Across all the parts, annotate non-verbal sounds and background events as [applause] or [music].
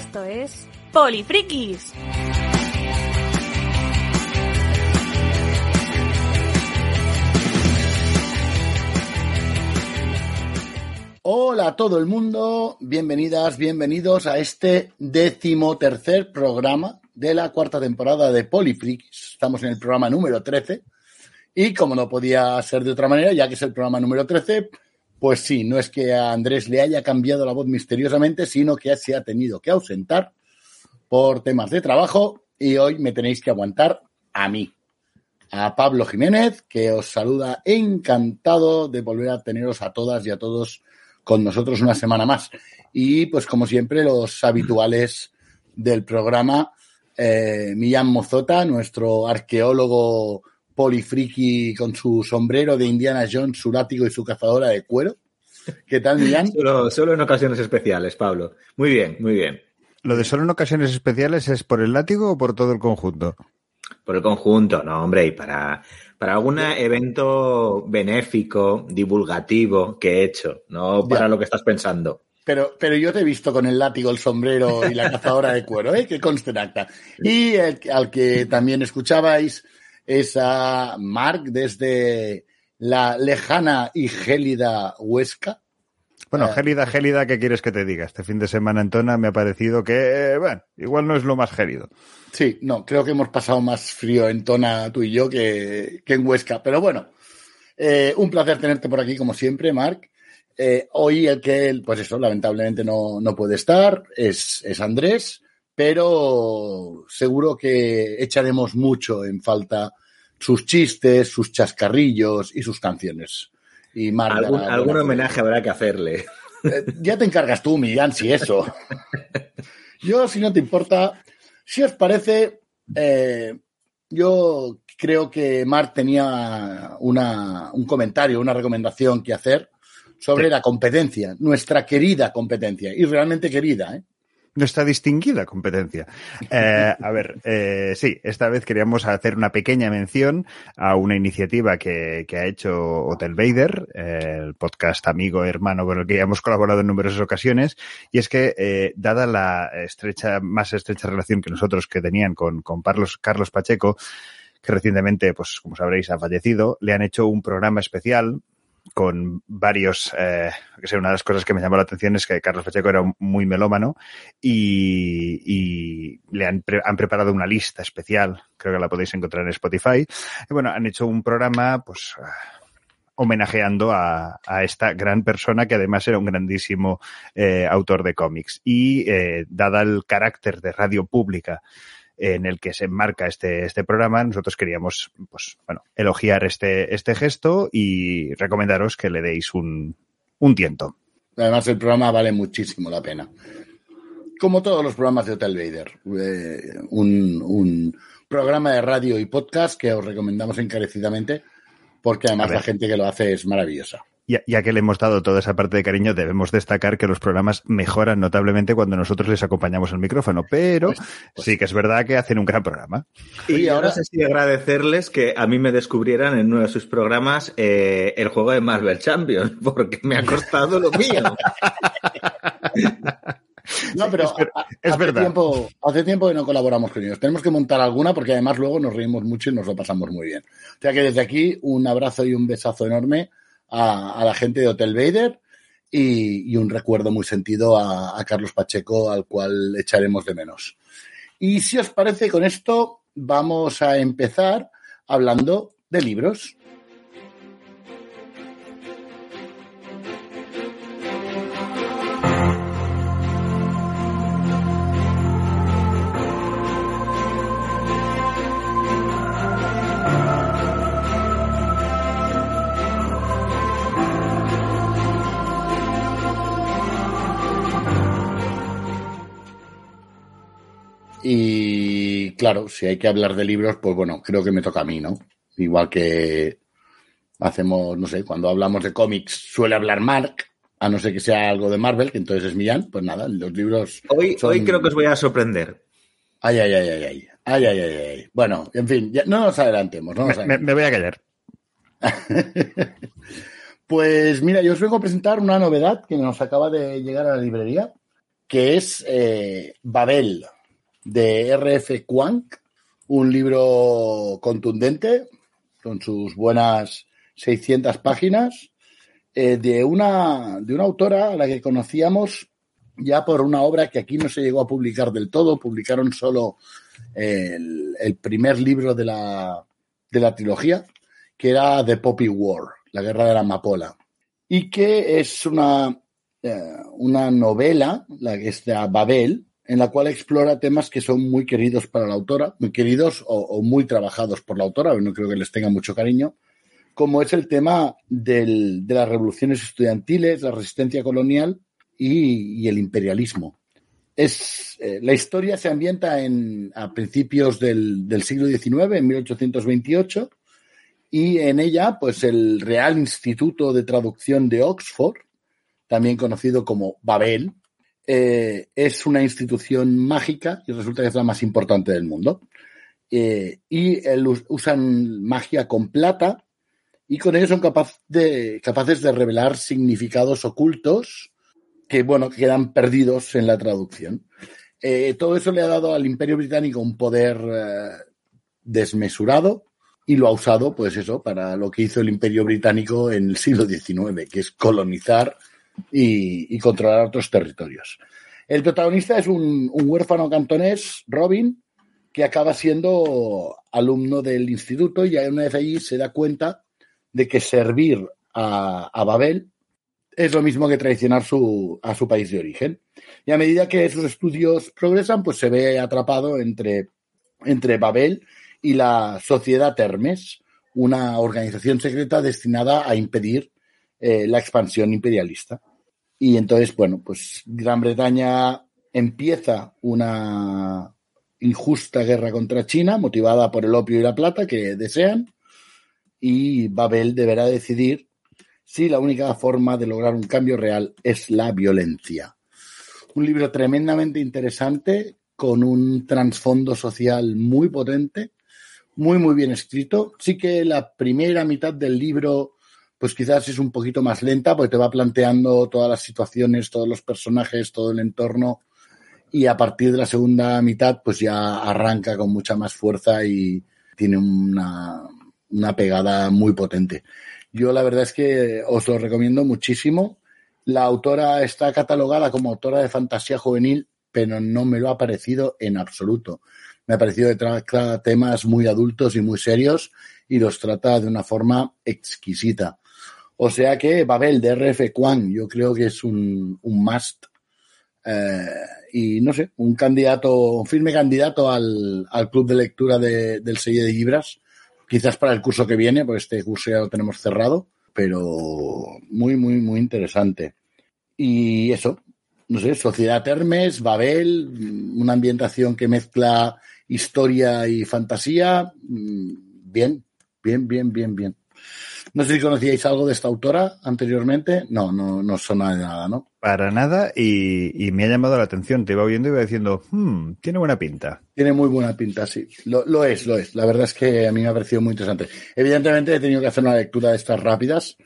Esto es Polifrikis. Hola a todo el mundo, bienvenidas, bienvenidos a este décimo tercer programa de la cuarta temporada de Polifrikis. Estamos en el programa número 13 y como no podía ser de otra manera, ya que es el programa número 13, pues sí, no es que a Andrés le haya cambiado la voz misteriosamente, sino que se ha tenido que ausentar por temas de trabajo y hoy me tenéis que aguantar a mí, a Pablo Jiménez, que os saluda encantado de volver a teneros a todas y a todos con nosotros una semana más. Y pues como siempre, los habituales del programa, eh, Millán Mozota, nuestro arqueólogo polifriki con su sombrero de Indiana Jones, su látigo y su cazadora de cuero. ¿Qué tal, Millán? [laughs] Solo, solo en ocasiones especiales, Pablo. Muy bien, muy bien. ¿Lo de solo en ocasiones especiales es por el látigo o por todo el conjunto? Por el conjunto, no, hombre, y para, para algún evento benéfico, divulgativo que he hecho, no para Ya. lo que estás pensando. Pero, pero yo te he visto con el látigo, el sombrero y la [laughs] cazadora de cuero, ¿eh? Que conste en acta. Y el- al que también escuchabais es a Marc desde la lejana y gélida Huesca. Bueno, Eh, gélida, gélida, ¿qué quieres que te diga? Este fin de semana en Tona me ha parecido que, bueno, igual no es lo más gélido. Sí, no, creo que hemos pasado más frío en Tona tú y yo que, que en Huesca. Pero bueno, eh, un placer tenerte por aquí como siempre, Marc. Eh, hoy el que, pues eso, lamentablemente no, no puede estar es, es Andrés, pero seguro que echaremos mucho en falta sus chistes, sus chascarrillos y sus canciones. Y Marc Algún, homenaje habrá que hacerle. eh, ya te encargas tú, Millán, si eso. Yo, si no te importa, si os parece, eh, yo creo que Marc tenía una, un comentario, una recomendación que hacer sobre Sí. la competencia, nuestra querida competencia, y realmente querida, ¿eh? Nuestra distinguida competencia. Eh, a ver, eh, sí, esta vez queríamos hacer una pequeña mención a una iniciativa que, ha hecho Hotel Vader, el podcast amigo, hermano con el que ya hemos colaborado en numerosas ocasiones, y es que, eh, dada la estrecha, más estrecha relación que nosotros que tenían con, con Carlos, Carlos Pacheco, que recientemente, pues como sabréis, ha fallecido, le han hecho un programa especial con varios, eh, que sé, una de las cosas que me llamó la atención es que Carlos Pacheco era muy melómano y, y le han, pre- han preparado una lista especial, creo que la podéis encontrar en Spotify. Y bueno, han hecho un programa, pues, ah, homenajeando a, a esta gran persona que además era un grandísimo eh, autor de cómics. Y eh, dada el carácter de radio pública en el que se enmarca este, este programa, nosotros queríamos, pues, bueno, elogiar este, este gesto y recomendaros que le deis un, un tiento. Además, el programa vale muchísimo la pena. Como todos los programas de Hotel Vader. eh, un, un programa de radio y podcast que os recomendamos encarecidamente porque además la gente que lo hace es maravillosa. Ya, ya que le hemos dado toda esa parte de cariño, debemos destacar que los programas mejoran notablemente cuando nosotros les acompañamos al micrófono, pero pues- sí que es verdad que hacen un gran programa. Y ahora no sé si agradecerles que a mí me descubrieran en uno de sus programas eh, el juego de Marvel Champions, [laughs] porque me ha costado lo mío. No, pero es ver- a- es hace, verdad. Tiempo, hace tiempo que no colaboramos con ellos. Tenemos que montar alguna porque además luego nos reímos mucho y nos lo pasamos muy bien. O sea que desde aquí un abrazo y un besazo enorme a, la gente de Hotel Vader y, un recuerdo muy sentido a Carlos Pacheco al cual echaremos de menos. Y si os parece con esto, vamos a empezar hablando de libros. Claro, si hay que hablar de libros, pues bueno, creo que me toca a mí, ¿no? Igual que hacemos, no sé, cuando hablamos de cómics suele hablar Mark, a no ser que sea algo de Marvel, que entonces es Millán, pues nada, los libros. Hoy, son- hoy creo que os voy a sorprender. Ay, ay, ay, ay, ay. Ay, ay, ay, ay. Bueno, en fin, ya- no nos adelantemos, no nos Me, me- adelantemos. me voy a callar. [laughs] Pues mira, yo os vengo a presentar una novedad que nos acaba de llegar a la librería, que es eh, Babel, de R.F. Kwank, un libro contundente, con sus buenas 600 páginas, eh, de, una, de una autora a la que conocíamos ya por una obra que aquí no se llegó a publicar del todo, publicaron solo el, el primer libro de la, de la trilogía, que era The Poppy War, la guerra de la amapola, y que es una, eh, una novela, la que es de Babel, en la cual explora temas que son muy queridos para la autora, muy queridos o, muy trabajados por la autora, no creo que les tenga mucho cariño, como es el tema de las revoluciones estudiantiles, la resistencia colonial y, y el imperialismo. Es, eh, la historia se ambienta en, a principios del, del siglo XIX, en 1828, y en ella, pues el Real Instituto de Traducción de Oxford, también conocido como Babel, eh, es una institución mágica y resulta que es la más importante del mundo. Eh, y usan magia con plata y con ello son capaces de revelar significados ocultos que, bueno, quedan perdidos en la traducción. Eh, todo eso le ha dado al Imperio Británico un poder desmesurado y lo ha usado, pues eso, para lo que hizo el Imperio Británico en el siglo XIX, que es colonizar y, controlar otros territorios. El protagonista es un, huérfano cantonés, Robin, que acaba siendo alumno del instituto y una vez allí se da cuenta de que servir a, a Babel es lo mismo que traicionar su, a su país de origen. Y a medida que sus estudios progresan, pues se ve atrapado entre, entre Babel y la Sociedad Hermes, una organización secreta destinada a impedir eh, la expansión imperialista. Y entonces, bueno, pues Gran Bretaña empieza una injusta guerra contra China, motivada por el opio y la plata que desean, y Babel deberá decidir si la única forma de lograr un cambio real es la violencia. Un libro tremendamente interesante, con un trasfondo social muy potente, muy, muy bien escrito. Sí que la primera mitad del libro, pues quizás es un poquito más lenta, porque te va planteando todas las situaciones, todos los personajes, todo el entorno, y a partir de la segunda mitad, pues ya arranca con mucha más fuerza y tiene una, una pegada muy potente. Yo la verdad es que os lo recomiendo muchísimo. La autora está catalogada como autora de fantasía juvenil, pero no me lo ha parecido en absoluto. Me ha parecido que trata temas muy adultos y muy serios y los trata de una forma exquisita. O sea que Babel de RF yo creo que es un, un must eh, y no sé, un candidato, un firme candidato al, al club de lectura de, del sello de Libras, quizás para el curso que viene, porque este curso ya lo tenemos cerrado, pero muy, muy, muy interesante. Y eso, no sé, Sociedad Hermes, Babel, una ambientación que mezcla historia y fantasía, bien, bien, bien, bien, bien. No sé si conocíais algo de esta autora anteriormente. No, no, no suena de nada, ¿no? Para nada, y, y me ha llamado la atención. Te iba oyendo y iba diciendo, hmm, tiene buena pinta. Tiene muy buena pinta, sí. Lo, lo, es, lo es. La verdad es que a mí me ha parecido muy interesante. Evidentemente he tenido que hacer una lectura de estas rápidas,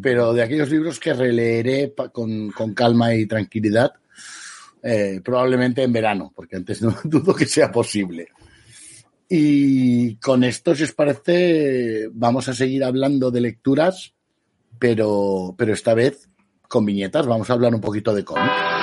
pero de aquellos libros que releeré con, con calma y tranquilidad, eh, probablemente en verano, porque antes no [laughs] dudo que sea posible. Y con esto, si os parece, vamos a seguir hablando de lecturas, pero, pero esta vez con viñetas. Vamos a hablar un poquito de cómics.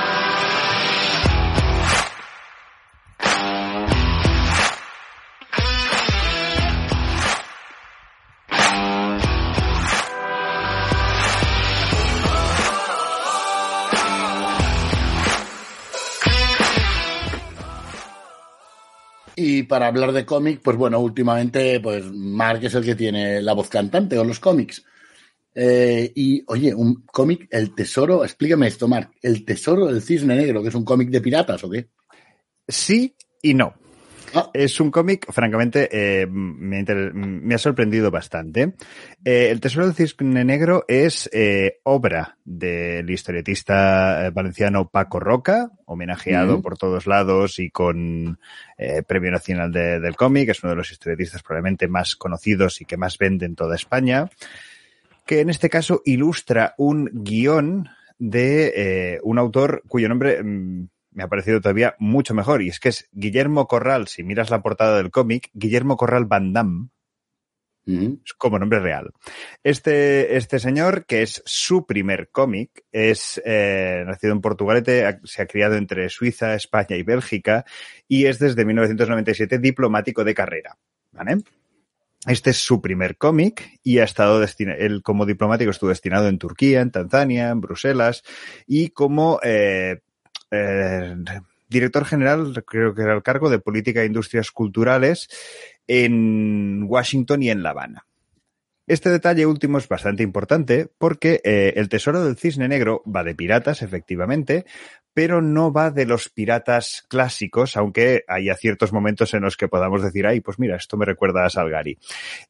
Para hablar de cómic, pues bueno, últimamente, pues Mark es el que tiene la voz cantante o los cómics. Eh, y oye, un cómic, El Tesoro, explícame esto, Mark, El Tesoro del Cisne Negro, que es un cómic de piratas o qué? Sí y no. Ah. Es un cómic, francamente, eh, me, me, ha sorprendido bastante. Eh, el Tesoro del Cisne Negro es eh, obra del historietista valenciano Paco Roca, homenajeado por todos lados y con Premio Nacional del Cómic. Es uno de los historietistas probablemente más conocidos y que más vende en toda España. Que en este caso ilustra un guion de un autor cuyo nombre mm, me ha parecido todavía mucho mejor. Y es que es Guillermo Corral, si miras la portada del cómic, Guillermo Corral Van Damme. Es como nombre real. Este, este señor, que es su primer cómic, es eh, nacido en Portugalete, se ha criado entre Suiza, España y Bélgica y es desde 1997 diplomático de carrera. ¿Vale? Este es su primer cómic y ha estado destinado, él como diplomático estuvo destinado en Turquía, en Tanzania, en Bruselas y como eh, eh, director general, creo que era el cargo de Política e Industrias Culturales en Washington y en La Habana. Este detalle último es bastante importante porque eh, el tesoro del cisne negro va de piratas, efectivamente, pero no va de los piratas clásicos, aunque haya ciertos momentos en los que podamos decir, ay, pues mira, esto me recuerda a Salgari.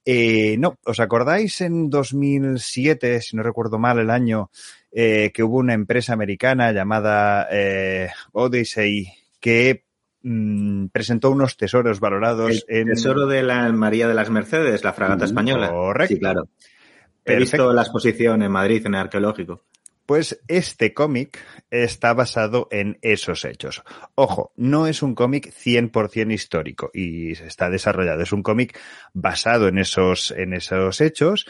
Eh, no, ¿os acordáis en 2007, si no recuerdo mal el año, eh, que hubo una empresa americana llamada Odyssey que mm, presentó unos tesoros valorados el Tesoro de la María de las Mercedes, la fragata mm, española. Correcto. Sí, claro. He visto la exposición en Madrid, en el arqueológico. Pues este cómic está basado en esos hechos. Ojo, no es un cómic 100% histórico y está desarrollado. Es un cómic basado en esos, en esos hechos.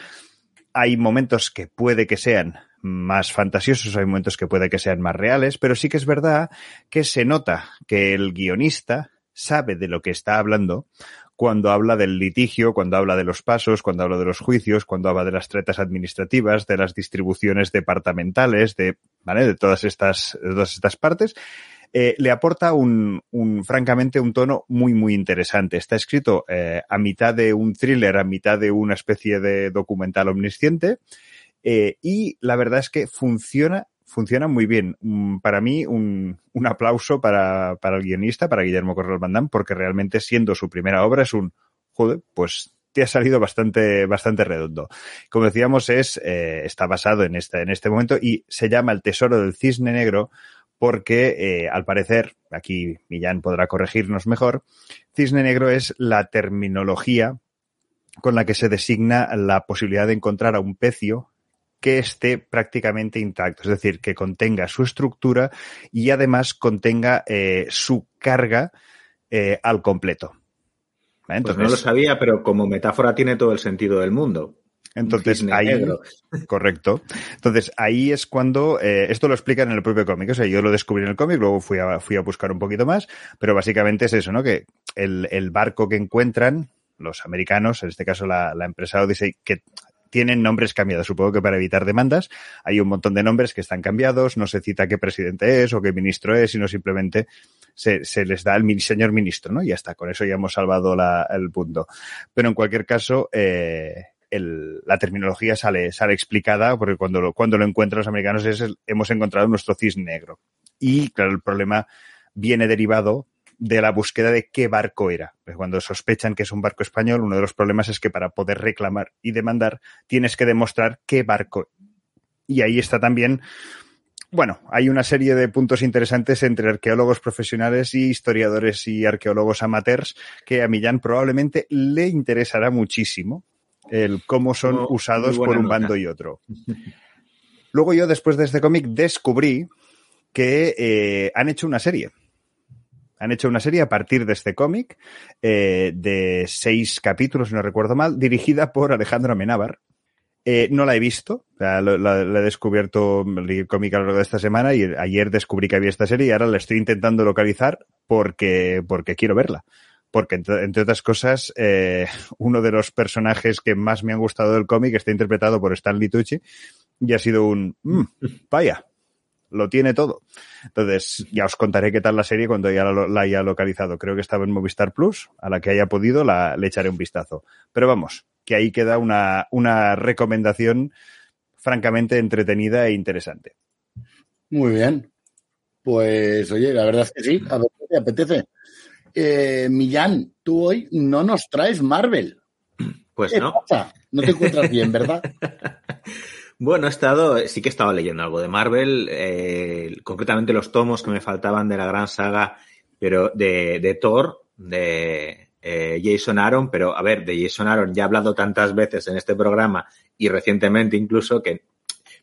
Hay momentos que puede que sean más fantasiosos, hay momentos que puede que sean más reales, pero sí que es verdad que se nota que el guionista sabe de lo que está hablando cuando habla del litigio, cuando habla de los pasos, cuando habla de los juicios, cuando habla de las tretas administrativas, de las distribuciones departamentales, de, ¿vale? De todas estas, de todas estas partes. Eh, le aporta un, un, francamente, un tono muy, muy interesante. Está escrito eh, a mitad de un thriller, a mitad de una especie de documental omnisciente. Eh, y la verdad es que funciona, funciona muy bien. Mm, para mí, un, un aplauso para, para, el guionista, para Guillermo Corral Van porque realmente siendo su primera obra es un, joder, pues te ha salido bastante, bastante redondo. Como decíamos, es, eh, está basado en este, en este momento y se llama El Tesoro del Cisne Negro porque, eh, al parecer, aquí Millán podrá corregirnos mejor, Cisne Negro es la terminología con la que se designa la posibilidad de encontrar a un pecio que esté prácticamente intacto, es decir, que contenga su estructura y además contenga eh, su carga eh, al completo. Entonces, pues no lo sabía, pero como metáfora tiene todo el sentido del mundo. Entonces ahí, [laughs] correcto. Entonces ahí es cuando eh, esto lo explican en el propio cómic. O sea, yo lo descubrí en el cómic, luego fui a, fui a buscar un poquito más, pero básicamente es eso, ¿no? Que el, el barco que encuentran los americanos, en este caso la, la empresa Odyssey, que tienen nombres cambiados. Supongo que para evitar demandas hay un montón de nombres que están cambiados, no se cita qué presidente es o qué ministro es, sino simplemente se, se les da el señor ministro, ¿no? Y ya está, con eso ya hemos salvado la, el punto. Pero en cualquier caso, eh, el, la terminología sale, sale explicada porque cuando lo, cuando lo encuentran los americanos es hemos encontrado nuestro cis negro. Y claro, el problema viene derivado de la búsqueda de qué barco era. Pues cuando sospechan que es un barco español, uno de los problemas es que para poder reclamar y demandar tienes que demostrar qué barco. Y ahí está también, bueno, hay una serie de puntos interesantes entre arqueólogos profesionales y historiadores y arqueólogos amateurs que a Millán probablemente le interesará muchísimo el cómo son usados por un bando y otro. Luego yo, después de este cómic, descubrí que eh, han hecho una serie han hecho una serie a partir de este cómic eh, de seis capítulos, si no recuerdo mal, dirigida por Alejandro Amenábar. Eh, no la he visto, la, he descubierto el cómic a lo largo de esta semana y ayer descubrí que había esta serie y ahora la estoy intentando localizar porque, porque quiero verla. Porque, entre, otras cosas, eh, [laughs] uno de los personajes que más me han gustado del cómic está interpretado por Stanley Tucci y ha sido un, mm, [laughs] vaya, lo tiene todo. Entonces, ya os contaré qué tal la serie cuando ya la, haya localizado. Creo que estaba en Movistar Plus, a la que haya podido la, le echaré un vistazo. Pero vamos, que ahí queda una, una recomendación francamente entretenida e interesante. Muy bien. Pues oye, la verdad es que sí, a ver, te apetece. Eh, Millán, tú hoy no nos traes Marvel. Pues ¿Qué no. pasa? No te encuentras bien, ¿verdad? [laughs] Bueno, he estado, sí que he estado leyendo algo de Marvel, eh, concretamente los tomos que me faltaban de la gran saga, pero de, de Thor, de eh, Jason Aaron, pero a ver, de Jason Aaron ya he hablado tantas veces en este programa y recientemente incluso que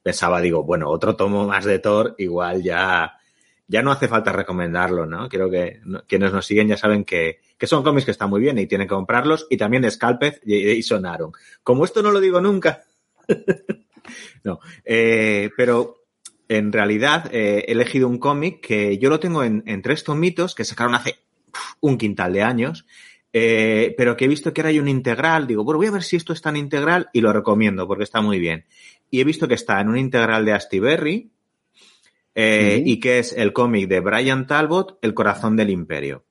pensaba, digo, bueno, otro tomo más de Thor, igual ya, ya no hace falta recomendarlo, ¿no? Creo que quienes nos siguen ya saben que, que son cómics que están muy bien y tienen que comprarlos, y también Scalpez y Jason Aaron. Como esto no lo digo nunca, [laughs] no, eh, pero en realidad eh, he elegido un cómic que yo lo tengo en, en tres tomitos que sacaron hace un quintal de años, eh, pero que he visto que era hay un integral. Digo, bueno, voy a ver si esto está en integral y lo recomiendo porque está muy bien. Y he visto que está en un integral de Astiberri eh, y que es el cómic de Brian Talbot, El corazón del imperio.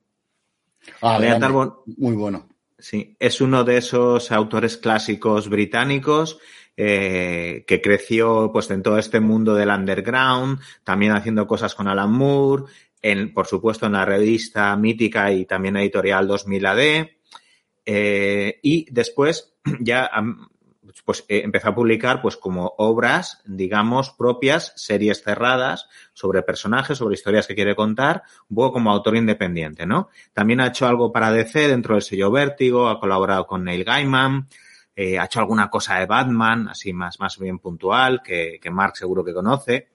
Ah, Brian. Talbot Muy bueno. Sí, es uno de esos autores clásicos británicos eh, que creció pues en todo este mundo del underground, también haciendo cosas con Alan Moore, en, por supuesto en la revista mítica y también editorial 2000 AD. eh, y después [clears throat] ya pues eh, empezó a publicar pues como obras, digamos, propias, series cerradas sobre personajes, sobre historias que quiere contar, un poco como autor independiente, ¿no? También ha hecho algo para DC dentro del sello Vértigo, ha colaborado con Neil Gaiman, eh, ha hecho alguna cosa de Batman, así más, más bien puntual, que, que Mark seguro que conoce.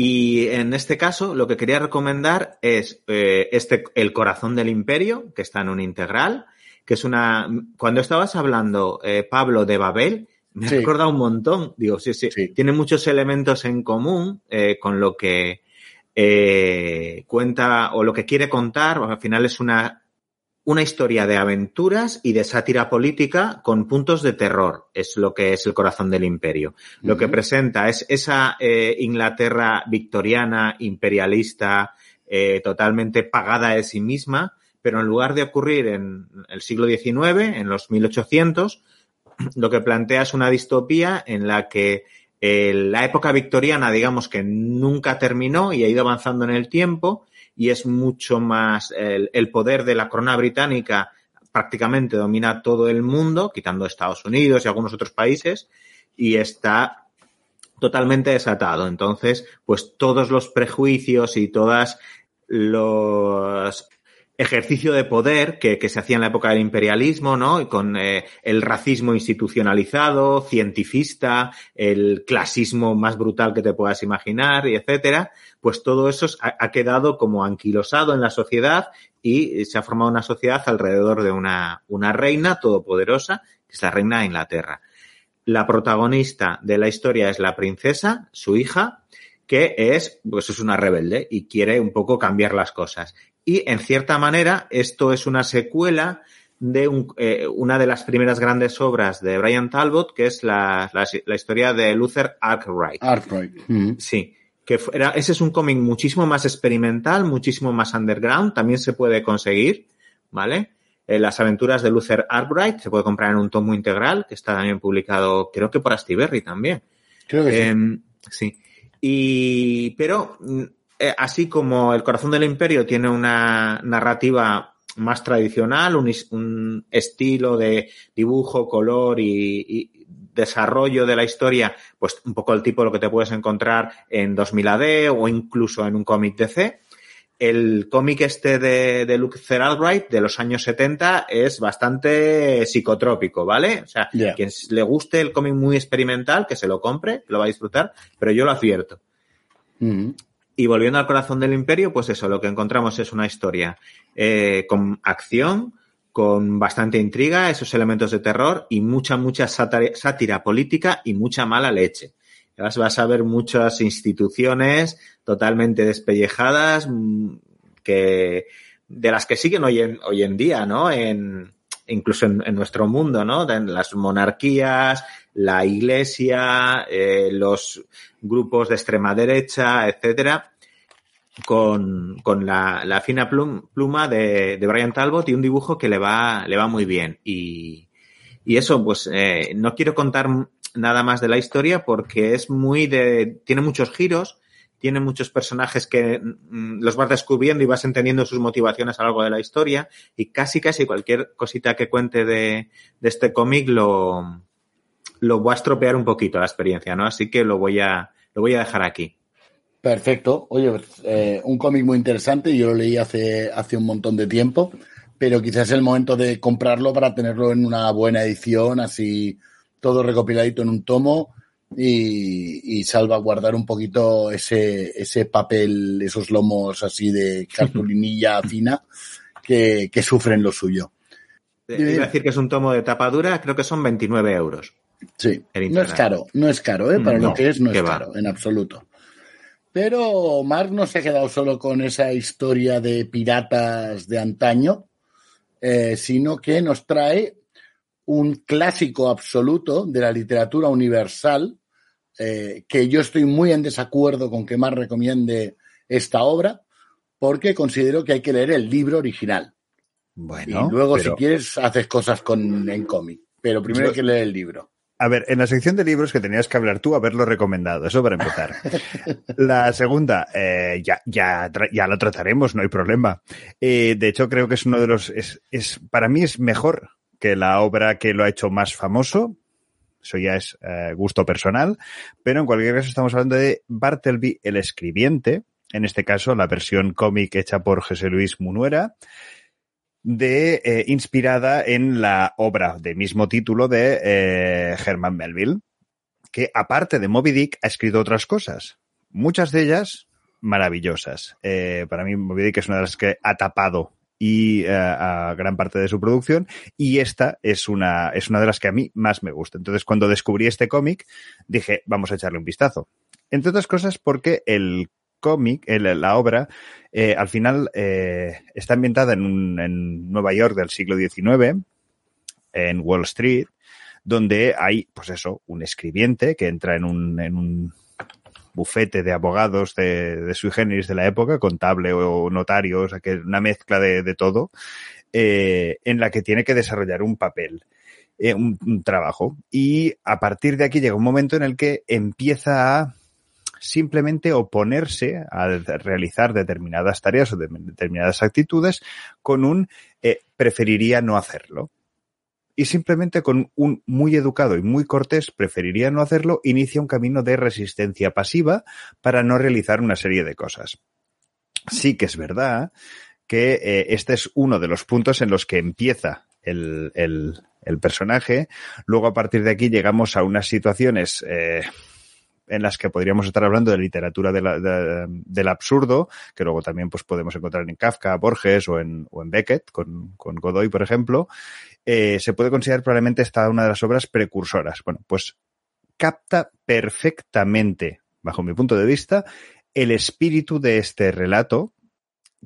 Y en este caso, lo que quería recomendar es eh, este El corazón del imperio, que está en un integral, que es una... Cuando estabas hablando, eh, Pablo, de Babel, me Sí. ha recordado un montón. Digo, sí, sí, Sí. tiene muchos elementos en común eh, con lo que eh, cuenta o lo que quiere contar. Al final es una, una historia de aventuras y de sátira política con puntos de terror. Es lo que es el corazón del imperio. Lo que presenta es esa eh, Inglaterra victoriana, imperialista, eh, totalmente pagada de sí misma, pero en lugar de ocurrir en el siglo XIX, en los 1800, lo que plantea es una distopía en la que eh, la época victoriana, digamos que nunca terminó y ha ido avanzando en el tiempo y es mucho más el, el poder de la corona británica prácticamente domina todo el mundo, quitando Estados Unidos y algunos otros países, y está totalmente desatado. Entonces, pues todos los prejuicios y todas los ejercicio de poder que, que se hacía en la época del imperialismo, ¿no? Y con eh, el racismo institucionalizado, cientifista, el clasismo más brutal que te puedas imaginar, y etcétera, pues todo eso ha, ha quedado como anquilosado en la sociedad y se ha formado una sociedad alrededor de una, una reina todopoderosa, que es la reina de Inglaterra. La protagonista de la historia es la princesa, su hija, que es, pues es una rebelde y quiere un poco cambiar las cosas. Y en cierta manera, esto es una secuela de un, eh, una de las primeras grandes obras de Brian Talbot, que es la, la, la historia de Luther Arkwright. Arkwright. Mm. Sí, que era, ese es un cómic muchísimo más experimental, muchísimo más underground, también se puede conseguir, ¿vale? Eh, las aventuras de Luther Arkwright se puede comprar en un tomo integral, que está también publicado, creo que por Astiberri también. Creo que sí. Eh, sí. Y, pero, eh, así como El corazón del imperio tiene una narrativa más tradicional, un, un estilo de dibujo, color y, y, desarrollo de la historia, pues un poco el tipo de lo que te puedes encontrar en 2000 AD o incluso en un cómic DC. El cómic este de, de Luther Albright de los años 70 es bastante psicotrópico, ¿vale? O sea, Yeah. quien le guste el cómic muy experimental, que se lo compre, que lo va a disfrutar, pero yo lo advierto. Mm. Y volviendo al corazón del imperio, pues eso, lo que encontramos es una historia eh, con acción, con bastante intriga, esos elementos de terror y mucha, mucha sátira, política y mucha mala leche. Vas, vas a ver muchas instituciones totalmente despellejadas mm, que de las que siguen hoy en, hoy en día, ¿no? En, incluso en, en nuestro mundo, ¿no? De las monarquías, la iglesia, eh, los grupos de extrema derecha, etcétera, con, con la, la, fina plum, pluma de, de, Brian Talbot y un dibujo que le va, le va muy bien. Y, y eso, pues, eh, no quiero contar nada más de la historia porque es muy de, tiene muchos giros tiene muchos personajes que mm, los vas descubriendo y vas entendiendo sus motivaciones a lo largo de la historia y casi casi cualquier cosita que cuente de, de este cómic lo, lo va a estropear un poquito la experiencia, ¿no? Así que lo voy a, lo voy a dejar aquí. Perfecto. Oye, pues, eh, un cómic muy interesante. Yo lo leí hace, hace un montón de tiempo, pero quizás es el momento de comprarlo para tenerlo en una buena edición, así todo recopiladito en un tomo y, y salvaguardar un poquito ese, ese papel, esos lomos así de [laughs] cartulinilla fina que, que sufren lo suyo. Iba a decir que es un tomo de tapa dura, creo que son 29 euros. Sí, no es caro, no es caro, ¿eh? para No, lo que es, no que es va. caro, en absoluto. Pero Mark no se ha quedado solo con esa historia de piratas de antaño, eh, sino que nos trae un clásico absoluto de la literatura universal, eh, que yo estoy muy en desacuerdo con que Mark recomiende esta obra, porque considero que hay que leer el libro original. Bueno, y luego, pero- si quieres, haces cosas con, en cómic. Pero primero Yo- hay que leer el libro. A ver, en la sección de libros que tenías que hablar tú, haberlo recomendado, eso para empezar. [laughs] La segunda, eh, ya, ya, ya lo trataremos, no hay problema. Eh, de hecho, creo que es uno de los, es, es, para mí es mejor que la obra que lo ha hecho más famoso. Eso ya es eh, gusto personal. Pero en cualquier caso estamos hablando de Bartleby el escribiente, en este caso la versión cómic hecha por José Luis Munuera, de, eh, inspirada en la obra de mismo título de eh, Herman Melville, que aparte de Moby Dick ha escrito otras cosas, muchas de ellas maravillosas. Eh, para mí Moby Dick es una de las que ha tapado y eh, a gran parte de su producción y esta es una es una de las que a mí más me gusta. Entonces cuando descubrí este cómic dije vamos a echarle un vistazo. Entre otras cosas porque el cómic, el- la obra, eh, al final eh, está ambientada en, un- en Nueva York del siglo XIX, en Wall Street, donde hay, pues eso, un escribiente que entra en un, en un bufete de abogados de, de sui generis de la época, contable o notario, o sea que una mezcla de, de todo, eh, en la que tiene que desarrollar un papel, eh, un, un trabajo. Y a partir de aquí llega un momento en el que empieza a simplemente oponerse a realizar determinadas tareas o de- determinadas actitudes con un eh, preferiría no hacerlo. Y simplemente con un muy educado y muy cortés preferiría no hacerlo, inicia un camino de resistencia pasiva para no realizar una serie de cosas. Sí que es verdad que eh, este es uno de los puntos en los que empieza el, el- el personaje. Luego, a partir de aquí, llegamos a unas situaciones eh, en las que podríamos estar hablando de literatura la- de- del absurdo, que luego también pues, podemos encontrar en Kafka, Borges o en, o en Beckett, con, con Godoy, por ejemplo. Eh, se puede considerar probablemente esta una de las obras precursoras. Bueno, pues capta perfectamente, bajo mi punto de vista, el espíritu de este relato,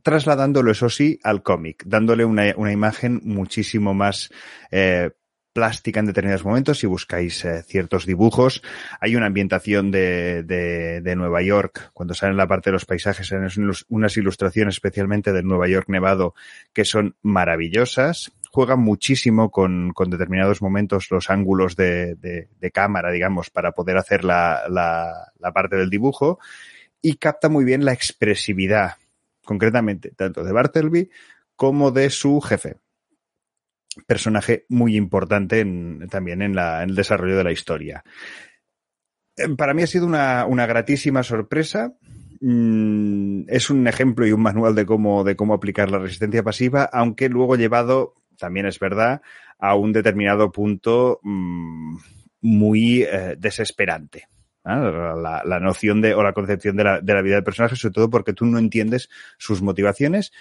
trasladándolo, eso sí, al cómic, dándole una, una imagen muchísimo más eh, plástica en determinados momentos. Si buscáis eh, ciertos dibujos, hay una ambientación de, de, de Nueva York, cuando salen la parte de los paisajes, hay unas- ilustraciones especialmente de Nueva York nevado que son maravillosas. Juegan muchísimo con, con determinados momentos los ángulos de, de- de cámara, digamos, para poder hacer la, la- la parte del dibujo y capta muy bien la expresividad, concretamente, tanto de Bartleby como de su jefe. Personaje muy importante en- también en, la- en el desarrollo de la historia. Eh, Para mí ha sido una, una gratísima sorpresa. Mm, es un ejemplo y un manual de cómo, de cómo aplicar la resistencia pasiva, aunque luego llevado, también es verdad, a un determinado punto mm, muy eh, desesperante. La, la noción de, o la concepción de la, de la vida del personaje, sobre todo porque tú no entiendes sus motivaciones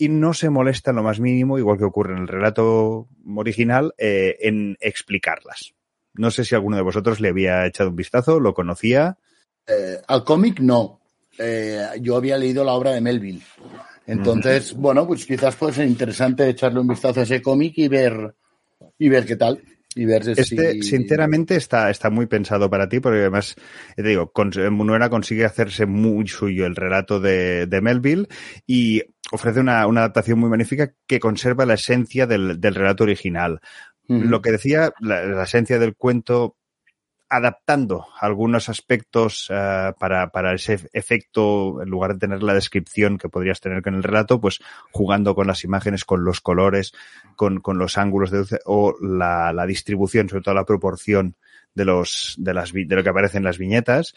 y no se molesta en lo más mínimo, igual que ocurre en el relato original, eh, en explicarlas. No sé si alguno de vosotros le había echado un vistazo, lo conocía. Eh, al cómic no. Eh, yo había leído la obra de Melville. Entonces, bueno, pues quizás puede ser interesante echarle un vistazo a ese cómic y ver y ver qué tal. Y ver si Este, sinceramente, está, está muy pensado para ti, porque además, te digo, Munuera consigue hacerse muy suyo el relato de, de Melville y ofrece una, una adaptación muy magnífica que conserva la esencia del, del relato original. Lo que decía, la, la esencia del cuento adaptando algunos aspectos uh, para, para, ese efecto, en lugar de tener la descripción que podrías tener con el relato, pues jugando con las imágenes, con los colores, con, con los ángulos de o la, la, distribución, sobre todo la proporción de los, de las, de lo que aparece en las viñetas.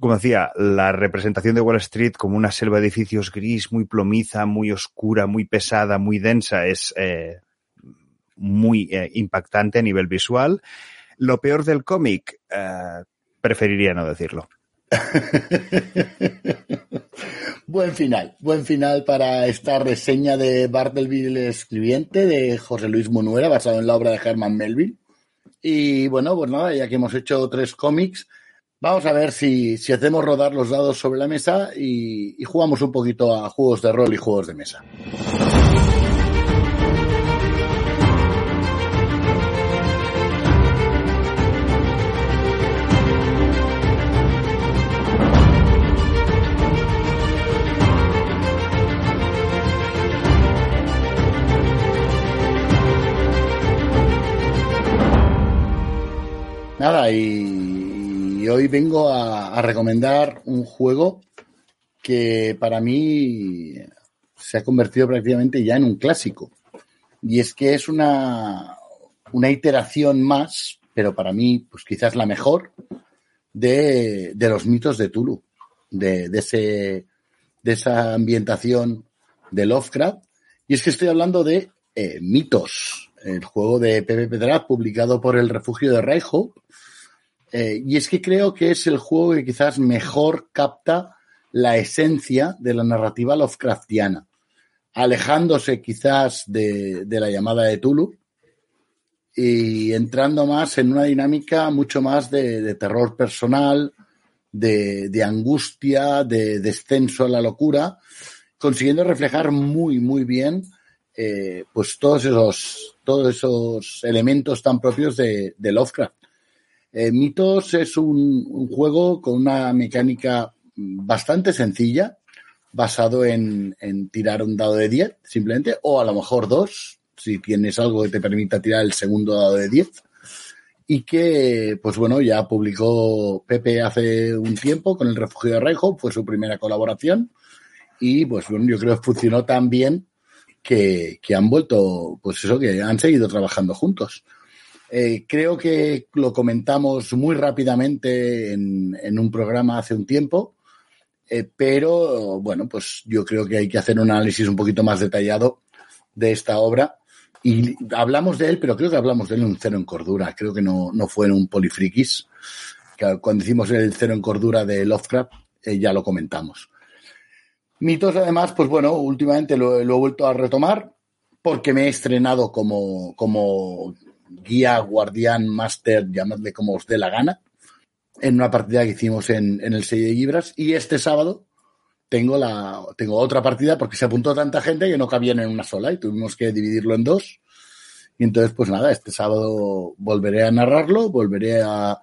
Como decía, la representación de Wall Street como una selva de edificios gris, muy plomiza, muy oscura, muy pesada, muy densa, es eh, muy eh, impactante a nivel visual lo peor del cómic, uh, preferiría no decirlo. [laughs] buen final, buen final para esta reseña de Bartleby el escribiente de José Luis Munuera, basado en la obra de Herman Melville. Y bueno, pues nada, ya que hemos hecho tres cómics, vamos a ver si, si hacemos rodar los dados sobre la mesa y, jugamos un poquito a juegos de rol y juegos de mesa. Nada, y, y hoy vengo a, recomendar un juego que para mí se ha convertido prácticamente ya en un clásico. Y es que es una, una iteración más, pero para mí, pues quizás la mejor, de, de los mitos de Tulu, de, de, ese, de esa ambientación de Lovecraft. Y es que estoy hablando de eh, mitos, el juego de Pepe Pedrat publicado por el refugio de Raiho. Eh, y es que creo que es el juego que quizás mejor capta la esencia de la narrativa Lovecraftiana, alejándose quizás de, la llamada de Tulu y entrando más en una dinámica mucho más de, terror personal, de, de, angustia, de descenso a la locura, consiguiendo reflejar muy, muy bien eh, pues todos esos, todos esos elementos tan propios de, de Lovecraft. Eh, Mitos es un, juego con una mecánica bastante sencilla, basado en, en, tirar un dado de 10, simplemente, o a lo mejor dos, si tienes algo que te permita tirar el segundo dado de 10. Y que, pues bueno, ya publicó Pepe hace un tiempo con el Refugio de Raiho, fue su primera colaboración. Y pues bueno, yo creo que funcionó tan bien que, que han vuelto, pues eso, que han seguido trabajando juntos. Eh, creo que lo comentamos muy rápidamente en, un programa hace un tiempo, eh, pero bueno, pues yo creo que hay que hacer un análisis un poquito más detallado de esta obra. Y hablamos de él, pero creo que hablamos de él en un cero en cordura. Creo que no, no fue en un polifrikis. Que cuando hicimos el cero en cordura de Lovecraft, eh, ya lo comentamos. Mitos, además, pues bueno, últimamente lo, lo, he vuelto a retomar porque me he estrenado como, como guía, guardián, máster, llamadle como os dé la gana, en una partida que hicimos en, el 6 de Libras. Y este sábado tengo, la, tengo otra partida porque se apuntó tanta gente que no cabían en una sola y tuvimos que dividirlo en dos. Y entonces, pues nada, este sábado volveré a narrarlo, volveré a,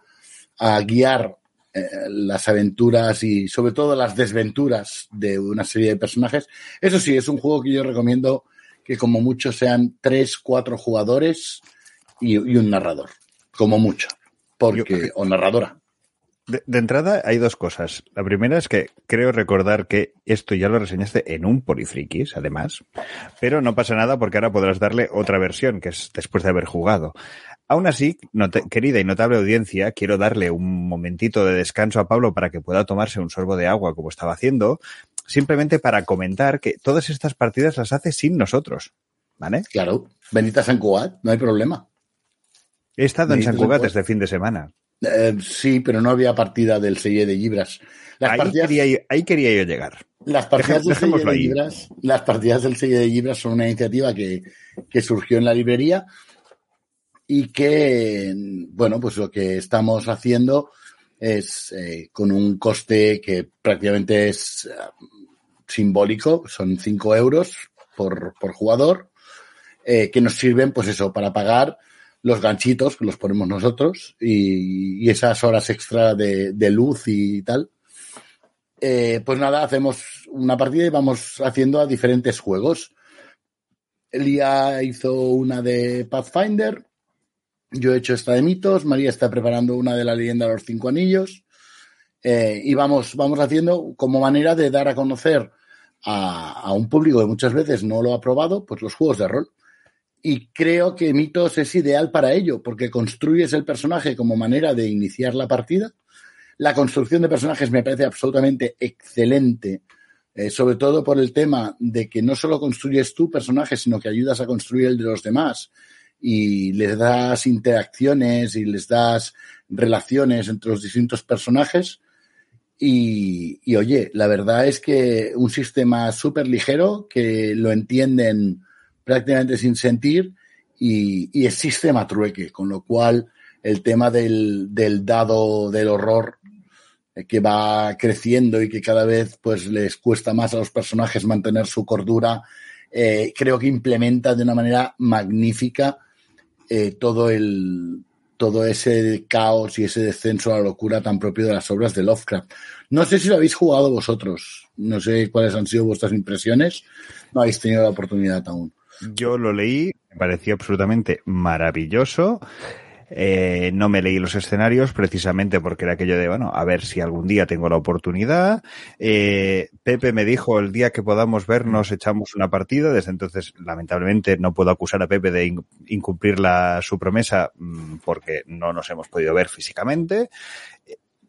a guiar eh, las aventuras y sobre todo las desventuras de una serie de personajes. Eso sí, es un juego que yo recomiendo que como mucho sean tres, cuatro jugadores y, y un narrador, como mucho, porque yo, o narradora. De, de, entrada hay dos cosas. La primera es que creo recordar que esto ya lo reseñaste en un Polifrikis, además, pero no pasa nada porque ahora podrás darle otra versión, que es después de haber jugado. Aún así, querida y notable audiencia, quiero darle un momentito de descanso a Pablo para que pueda tomarse un sorbo de agua como estaba haciendo, simplemente para comentar que todas estas partidas las hace sin nosotros. ¿Vale? Claro, Benita San Cugat, no hay problema. He estado en San Cugat desde el fin de semana. Eh, sí, pero no había partida del Selle de Libras. Las ahí, partidas, quería yo, ahí, quería yo, llegar. Las partidas, del de Libras, las partidas del Selle de Libras son una iniciativa que, que surgió en la librería y que, bueno, pues lo que estamos haciendo es eh, con un coste que prácticamente es uh, simbólico, son 5 euros por, por jugador, eh, que nos sirven, pues eso, para pagar los ganchitos que los ponemos nosotros y, y esas horas extra de, de luz y tal. Eh, pues nada, hacemos una partida y vamos haciendo a diferentes juegos. Elia hizo una de Pathfinder, Yo he hecho esta de mitos, María está preparando una de la leyenda de los cinco anillos. Eh, y vamos, vamos haciendo como manera de dar a conocer a, a, un público que muchas veces no lo ha probado, pues los juegos de rol. Y creo que Mitos es ideal para ello, porque construyes el personaje como manera de iniciar la partida. La construcción de personajes me parece absolutamente excelente, eh, sobre todo por el tema de que no solo construyes tu personaje, sino que ayudas a construir el de los demás y les das interacciones y les das relaciones entre los distintos personajes. Y, y oye, la verdad es que un sistema súper ligero que lo entienden prácticamente sin sentir y, y es con lo cual el tema del, del dado del horror eh, que va creciendo y que cada vez pues les cuesta más a los personajes mantener su cordura, eh, creo que implementa de una manera magnífica eh, todo el todo ese caos y ese descenso a la locura tan propio de las obras de Lovecraft. No sé si lo habéis jugado vosotros, no sé cuáles han sido vuestras impresiones, no habéis tenido la oportunidad aún. Yo lo leí, me pareció absolutamente maravilloso. Eh, no me leí los escenarios precisamente porque era aquello de, bueno, a ver si algún día tengo la oportunidad. Eh, Pepe me dijo, el día que podamos vernos echamos una partida. Desde entonces, lamentablemente, no puedo acusar a Pepe de in incumplir la, su promesa mm, porque no nos hemos podido ver físicamente.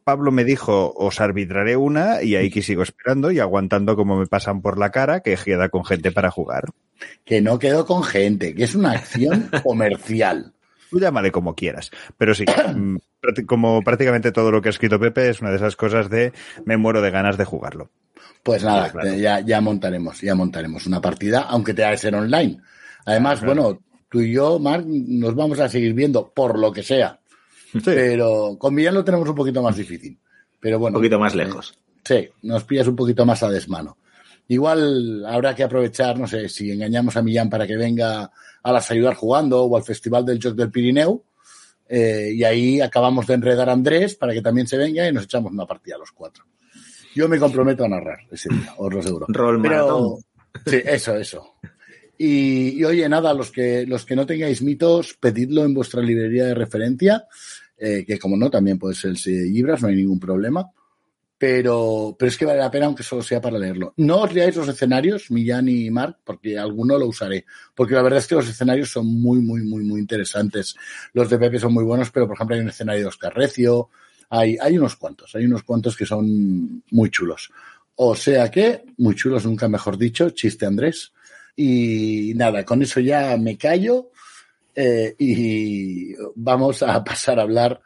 Pablo me dijo, os arbitraré una y ahí que sigo esperando y aguantando como me pasan por la cara que queda con gente para jugar. Que no quedo con gente, que es una acción [laughs] comercial. Tú llámale como quieras. Pero sí, [coughs] como prácticamente todo lo que ha escrito Pepe es una de esas cosas de me muero de ganas de jugarlo. Pues nada, claro. ya, ya montaremos, ya montaremos una partida, aunque tenga que ser online. Además, claro. bueno, tú y yo, Marc, nos vamos a seguir viendo por lo que sea. Sí. Pero con Millán lo tenemos un poquito más difícil. Pero bueno. Un poquito más lejos. Sí, nos pillas un poquito más a desmano. Igual habrá que aprovechar, no sé, si engañamos a Millán para que venga a las ayudar jugando o al Festival del Joc del Pirineu. Eh, y ahí acabamos de enredar a Andrés para que también se venga y nos echamos una partida a los cuatro. Yo me comprometo a narrar ese día, os lo aseguro. Roll Pero, Sí, eso, eso. Y, y, oye, nada, los que, los que no tengáis mitos, pedidlo en vuestra librería de referencia, eh, que como no, también puede ser Libras, no hay ningún problema. Pero, pero es que vale la pena aunque solo sea para leerlo. No os leáis los escenarios, Millán y Mark, porque alguno lo usaré. Porque la verdad es que los escenarios son muy, muy, muy, muy interesantes. Los de Pepe son muy buenos, pero por ejemplo hay un escenario de Oscar Recio. Hay, hay unos cuantos, hay unos cuantos que son muy chulos. O sea que, muy chulos, nunca mejor dicho, chiste Andrés. Y nada, con eso ya me callo eh, y vamos a pasar a hablar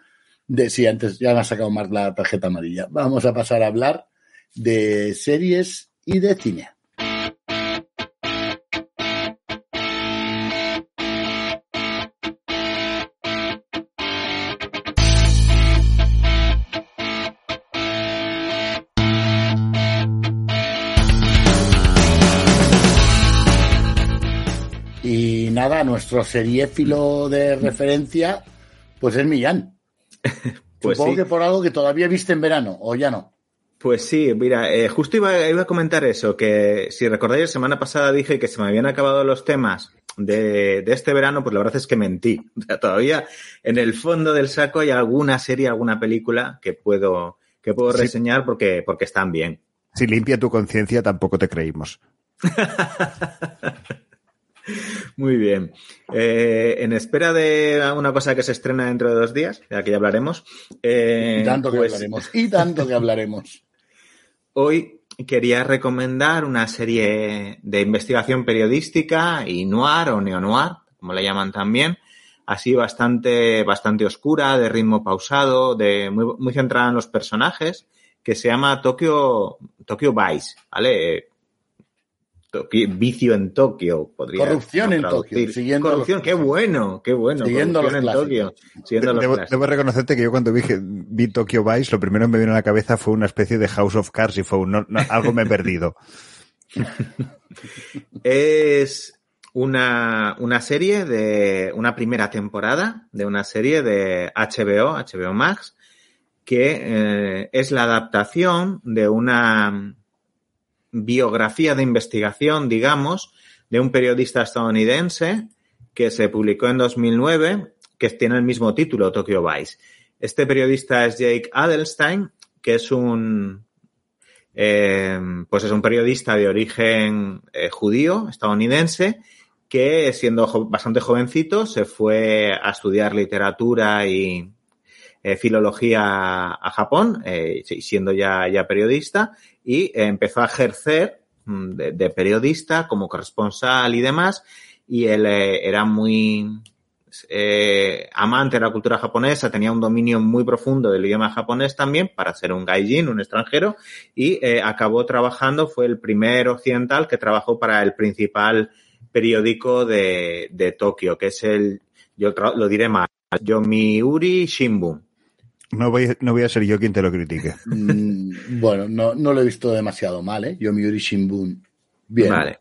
de, sí, antes ya me ha sacado más la tarjeta amarilla. Vamos a pasar a hablar de series y de cine. Nuestro seriéfilo de referencia, pues es Millán. [laughs] Pues Supongo sí. que por algo que todavía viste en verano, o ya no. Pues sí, mira, eh, justo iba, iba, a comentar eso, que si recordáis, la semana pasada dije que se me habían acabado los temas de, de este verano, pues la verdad es que mentí. O sea, todavía en el fondo del saco hay alguna serie, alguna película que puedo, que puedo sí. reseñar porque, porque están bien. Si limpia tu conciencia, tampoco te creímos. [laughs] Muy bien. Eh, en espera de una cosa que se estrena dentro de dos días, de aquí ya hablaremos. Eh, y tanto que pues, hablaremos. Y tanto que hablaremos. [laughs] Hoy quería recomendar una serie de investigación periodística y noir o neo-noir, como le llaman también, así bastante, bastante oscura, de ritmo pausado, de muy, muy centrada en los personajes, que se llama Tokyo, Tokyo Vice, ¿vale? Tokio, vicio en Tokio, podría Corrupción en Tokio. Siguiendo Corrupción, los... qué bueno, qué bueno. Siguiendo los en Tokio. Siguiendo debo, los debo, reconocerte que yo cuando vi, vi Tokyo Vice, lo primero que me vino a la cabeza fue una especie de House of Cards y fue un, no, no, algo me he perdido. [laughs] es una, una serie de una primera temporada de una serie de HBO, HBO Max, que eh, es la adaptación de una biografía de investigación, digamos, de un periodista estadounidense que se publicó en 2009 que tiene el mismo título, Tokyo Vice. Este periodista es Jake Adelstein, que es un, eh, pues es un periodista de origen eh, judío, estadounidense, que siendo bastante jovencito se fue a estudiar literatura y eh, filología a Japón, siendo ya, ya periodista, y empezó a ejercer mm, de, periodista como corresponsal y demás, y él era muy, eh, amante de la cultura japonesa, tenía un dominio muy profundo del idioma japonés también para ser un gaijin, un extranjero, y eh, acabó trabajando, fue el primer occidental que trabajó para el principal periódico de, de Tokio, que es el, yo lo diré mal, Yomiuri Shimbun. No voy, no voy a ser yo quien te lo critique. [laughs] Mm, bueno, no, no lo he visto demasiado mal, ¿eh? Yomiuri Shimbun. Bien. Vale.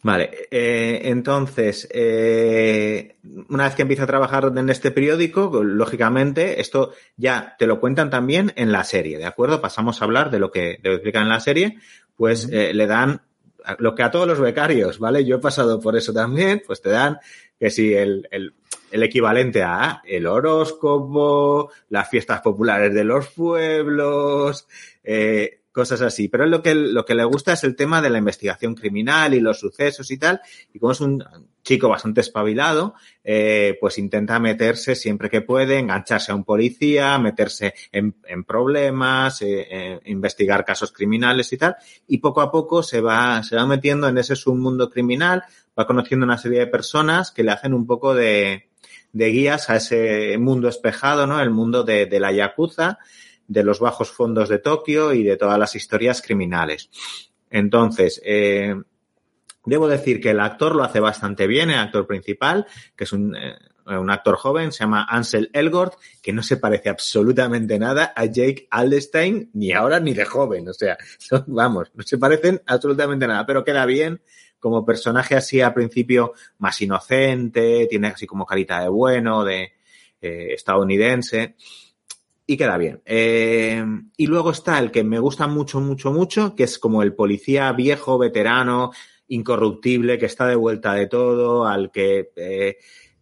Vale, eh, entonces, eh, una vez que empieza a trabajar en este periódico, lógicamente, esto ya te lo cuentan también en la serie, ¿de acuerdo? Pasamos a hablar de lo que, de lo explican en la serie, pues eh, le dan lo que a todos los becarios, ¿vale? Yo he pasado por eso también, pues te dan que si el, el, el equivalente a el horóscopo, las fiestas populares de los pueblos, eh, cosas así. Pero lo que, lo que le gusta es el tema de la investigación criminal y los sucesos y tal. Y como es un chico bastante espabilado, eh, pues intenta meterse siempre que puede, engancharse a un policía, meterse en, problemas, eh, investigar casos criminales y tal. Y poco a poco se va, se va metiendo en ese submundo criminal, va conociendo una serie de personas que le hacen un poco de, de guías a ese mundo espejado, ¿no? El mundo de, la Yakuza de los bajos fondos de Tokio y de todas las historias criminales. Entonces, eh, debo decir que el actor lo hace bastante bien, el actor principal, que es un, eh, un actor joven, se llama Ansel Elgort, que no se parece absolutamente nada a Jake Aldestein, ni ahora ni de joven. O sea, [laughs] vamos, no se parecen absolutamente nada, pero queda bien como personaje así al principio más inocente, tiene así como carita de bueno, de eh, estadounidense y queda bien. Eh, y luego está el que me gusta mucho, mucho, mucho, que es como el policía viejo, veterano, incorruptible, que está de vuelta de todo, al que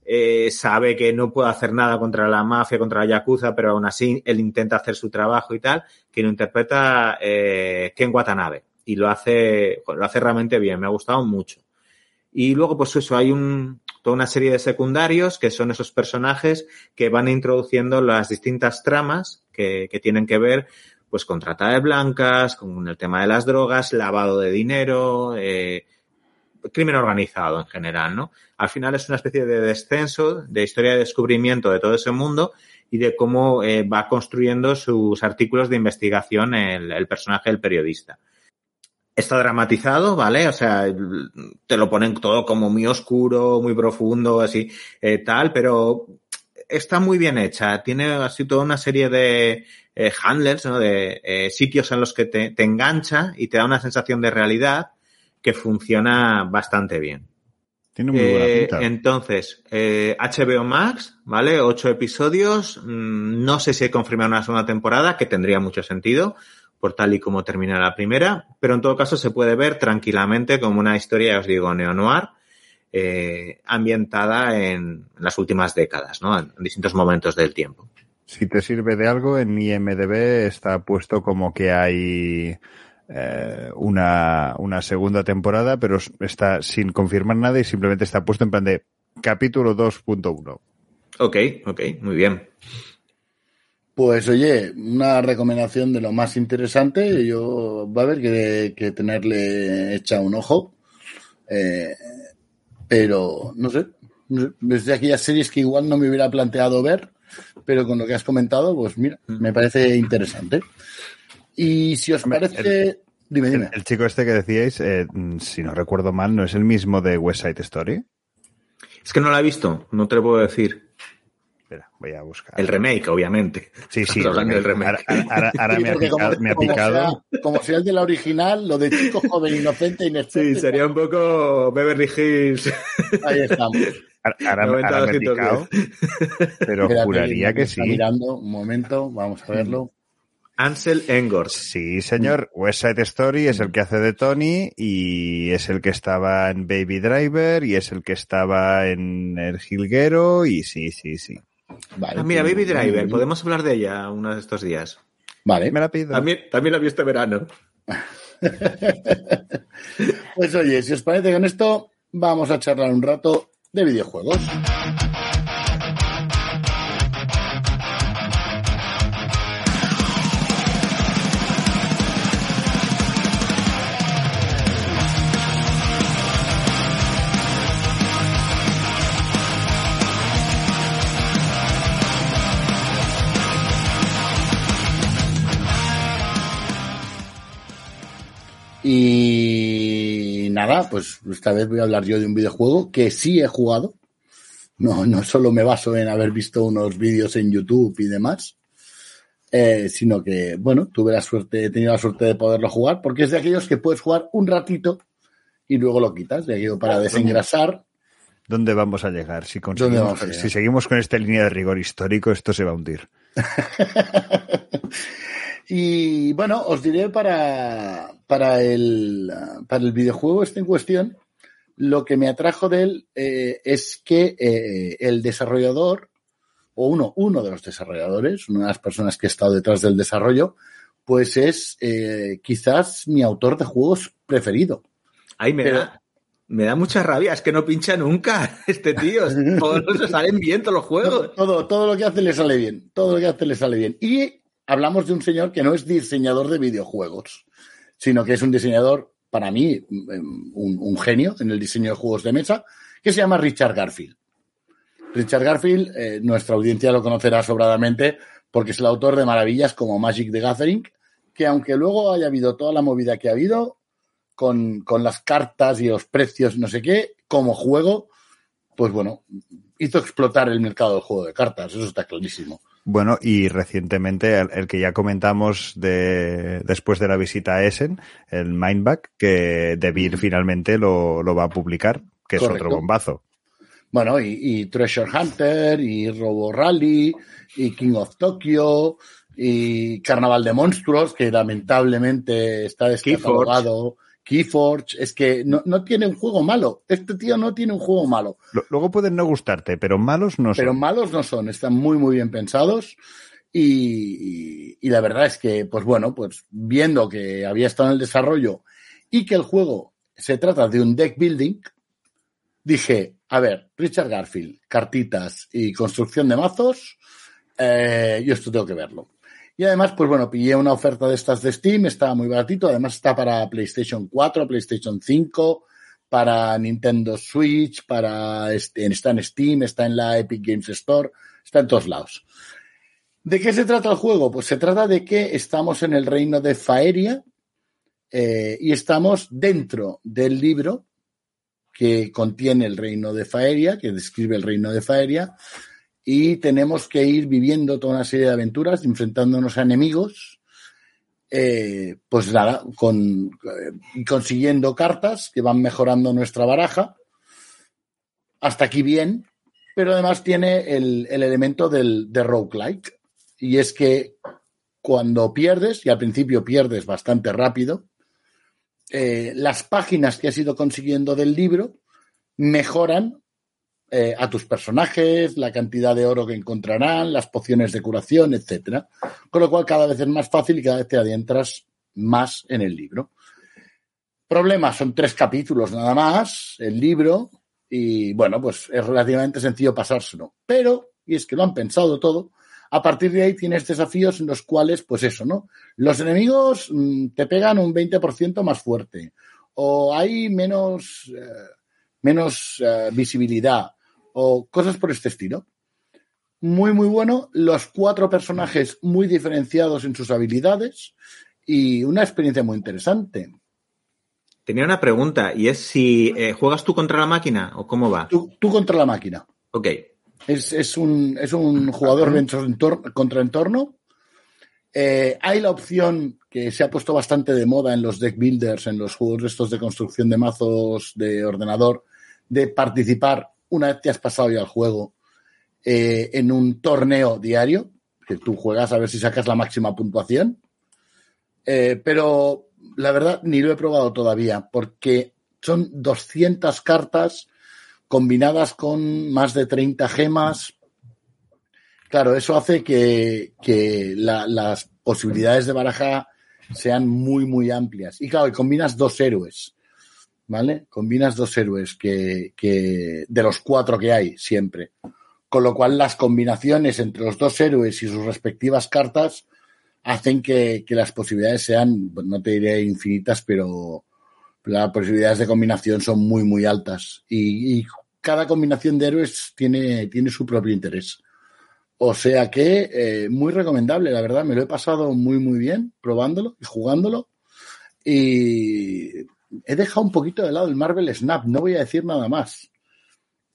eh, sabe que no puede hacer nada contra la mafia, contra la yakuza, pero aún así él intenta hacer su trabajo y tal, que lo interpreta eh, Ken Watanabe. Y lo hace, lo hace realmente bien, me ha gustado mucho. Y luego, pues eso, hay un, toda una serie de secundarios que son esos personajes que van introduciendo las distintas tramas que, que tienen que ver pues con trata de blancas, con el tema de las drogas, lavado de dinero, eh, crimen organizado en general, ¿no? Al final es una especie de descenso, de historia de descubrimiento de todo ese mundo y de cómo eh, va construyendo sus artículos de investigación el, el personaje del periodista está dramatizado, ¿vale? O sea, te lo ponen todo como muy oscuro, muy profundo, así, eh, tal, pero está muy bien hecha. Tiene así toda una serie de eh, handlers, ¿no? De eh, sitios en los que te, te, engancha y te da una sensación de realidad que funciona bastante bien. Tiene muy buena pinta. entonces, HBO Max, ¿vale? Ocho episodios. Mm, no sé si he confirmado una segunda temporada, que tendría mucho sentido por tal y como termina la primera, pero en todo caso se puede ver tranquilamente como una historia, ya os digo, neo-noir, eh, ambientada en las últimas décadas, ¿no? En distintos momentos del tiempo. Si te sirve de algo, en IMDB está puesto como que hay eh, una, una segunda temporada, pero está sin confirmar nada y simplemente está puesto en plan de capítulo 2.1. Ok, ok, muy bien. Pues oye, una recomendación de lo más interesante. Yo va a haber que, que tenerle hecha un ojo. Eh, pero no sé, desde aquellas series que igual no me hubiera planteado ver, pero con lo que has comentado, pues mira, me parece interesante. Y si os parece. El, dime, dime. El, el, chico este que decíais, eh, si no recuerdo mal, ¿no es el mismo de West Side Story? Es que no la he visto, no te lo puedo decir. Espera, voy a buscar. El remake, obviamente. Sí, sí. hablando del remake. Ahora, ahora, ahora sí, me, ha picado, como, me ha picado. Sea, como sea el de la original, lo de chico joven, inocente, inexperto. Sí, sería un poco Beverly Hills. Ahí estamos. Ahora, ahora me he picado, pero juraría que sí. mirando, un momento, vamos a verlo. Ansel Engors. Sí, señor. West Side Story es el que hace de Tony y es el que estaba en Baby Driver y es el que estaba en El Gilguero y sí, sí, sí. Vale, Ah, mira, Baby Driver, podemos hablar de ella uno de estos días. Vale. Me la pido. También, también la vi este verano. [laughs] Pues oye, si os parece con esto, vamos a charlar un rato de videojuegos. Y nada, pues esta vez voy a hablar yo de un videojuego que sí he jugado. No, no solo me baso en haber visto unos vídeos en YouTube y demás, eh, sino que, bueno, tuve la suerte, he tenido la suerte de poderlo jugar, porque es de aquellos que puedes jugar un ratito y luego lo quitas, de aquello para desengrasar. ¿Dónde vamos a llegar? Si, ¿Dónde conseguimos- vamos a llegar? si seguimos con esta línea de rigor histórico, esto se va a hundir. [laughs] Y bueno, os diré para, para, el, para el videojuego este en cuestión, lo que me atrajo de él eh, es que eh, el desarrollador, o uno, uno de los desarrolladores, una de las personas que ha estado detrás del desarrollo, pues es eh, quizás mi autor de juegos preferido. Ay, me Pero- da, me da mucha rabia, es que no pincha nunca [laughs] este tío. Todos [laughs] salen bien todos los Todo, juegos. todo, todo lo que hace le sale bien. Todo lo que hace le sale bien. Y hablamos de un señor que no es diseñador de videojuegos, sino que es un diseñador, para mí, un, un genio en el diseño de juegos de mesa, que se llama Richard Garfield. Richard Garfield, eh, nuestra audiencia lo conocerá sobradamente porque es el autor de maravillas como Magic the Gathering, que aunque luego haya habido toda la movida que ha habido con, con las cartas y los precios, no sé qué, como juego, pues bueno, hizo explotar el mercado del juego de cartas, eso está clarísimo. Bueno, y recientemente el, el que ya comentamos de, después de la visita a Essen, el Mindback, que De Beer finalmente lo, lo va a publicar, que es otro bombazo. Bueno, y, y Treasure Hunter, y Robo Rally, y King of Tokyo, y Carnaval de Monstruos, que lamentablemente está descatalogado. Keyforge, es que no, no tiene un juego malo. Este tío no tiene un juego malo. Lo- Luego pueden no gustarte, pero malos no pero son. malos no son, están muy, muy bien pensados. Y, y- y la verdad es que, pues bueno, pues viendo que había estado en el desarrollo y que el juego se trata de un deck building, dije, a ver, Richard Garfield, cartitas y construcción de mazos, eh, yo esto tengo que verlo. Y además, pues bueno, pillé una oferta de estas de Steam, estaba muy baratito, además está para PlayStation 4, PlayStation 5, para Nintendo Switch, para este, está en Steam, está en la Epic Games Store, está en todos lados. ¿De qué se trata el juego? Pues se trata de que estamos en el reino de Faeria eh, y estamos dentro del libro que contiene el reino de Faeria, que describe el reino de Faeria, y tenemos que ir viviendo toda una serie de aventuras, enfrentándonos a enemigos, eh, pues nada, con, eh, consiguiendo cartas que van mejorando nuestra baraja. Hasta aquí bien, pero además tiene el, el elemento del, de roguelike. Y es que cuando pierdes, y al principio pierdes bastante rápido, eh, las páginas que has ido consiguiendo del libro mejoran eh, a tus personajes, la cantidad de oro que encontrarán, las pociones de curación, etcétera. Con lo cual cada vez es más fácil y cada vez te adentras más en el libro. Problema, son tres capítulos nada más, el libro, y bueno, pues es relativamente sencillo pasárselo. Pero, y es que lo han pensado todo, a partir de ahí tienes desafíos en los cuales, pues eso, ¿no? Los enemigos mm, te pegan un 20% más fuerte, o hay menos, eh, menos eh, visibilidad, o cosas por este estilo. Muy, muy bueno. Los cuatro personajes muy diferenciados en sus habilidades y una experiencia muy interesante. Tenía una pregunta, y es si eh, juegas tú contra la máquina o cómo va. Tú, tú contra la máquina. Ok. Es, es un, es un jugador de contra entorno. Eh, hay la opción que se ha puesto bastante de moda en los deck builders, en los juegos estos de construcción de mazos de ordenador, de participar una vez que has pasado ya el juego eh, en un torneo diario, que tú juegas a ver si sacas la máxima puntuación. Eh, pero la verdad ni lo he probado todavía porque son 200 cartas combinadas con más de 30 gemas. Claro, eso hace que, que la- las posibilidades de baraja sean muy, muy amplias. Y claro, y combinas dos héroes, ¿vale? Combinas dos héroes que, que de los cuatro que hay siempre. Con lo cual las combinaciones entre los dos héroes y sus respectivas cartas hacen que, que las posibilidades sean, no te diré infinitas, pero las posibilidades de combinación son muy, muy altas. Y, y cada combinación de héroes tiene, tiene su propio interés. O sea que eh, muy recomendable, la verdad. Me lo he pasado muy, muy bien probándolo y jugándolo. Y he dejado un poquito de lado el Marvel Snap. No voy a decir nada más.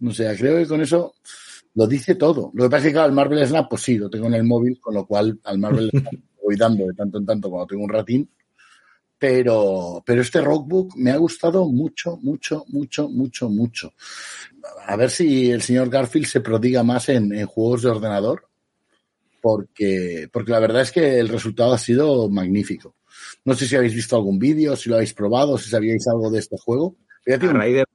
O sea, creo que con eso lo dice todo. Lo que pasa es que, claro, el Marvel Snap, pues sí, lo tengo en el móvil, con lo cual al Marvel Snap [laughs] voy dando de tanto en tanto cuando tengo un ratín. Pero, pero este Rockbook me ha gustado mucho, mucho, mucho, mucho, mucho. A ver si el señor Garfield se prodiga más en, en juegos de ordenador, porque, porque la verdad es que el resultado ha sido magnífico. No sé si habéis visto algún vídeo, si lo habéis probado, si sabíais algo de este juego. A raíz de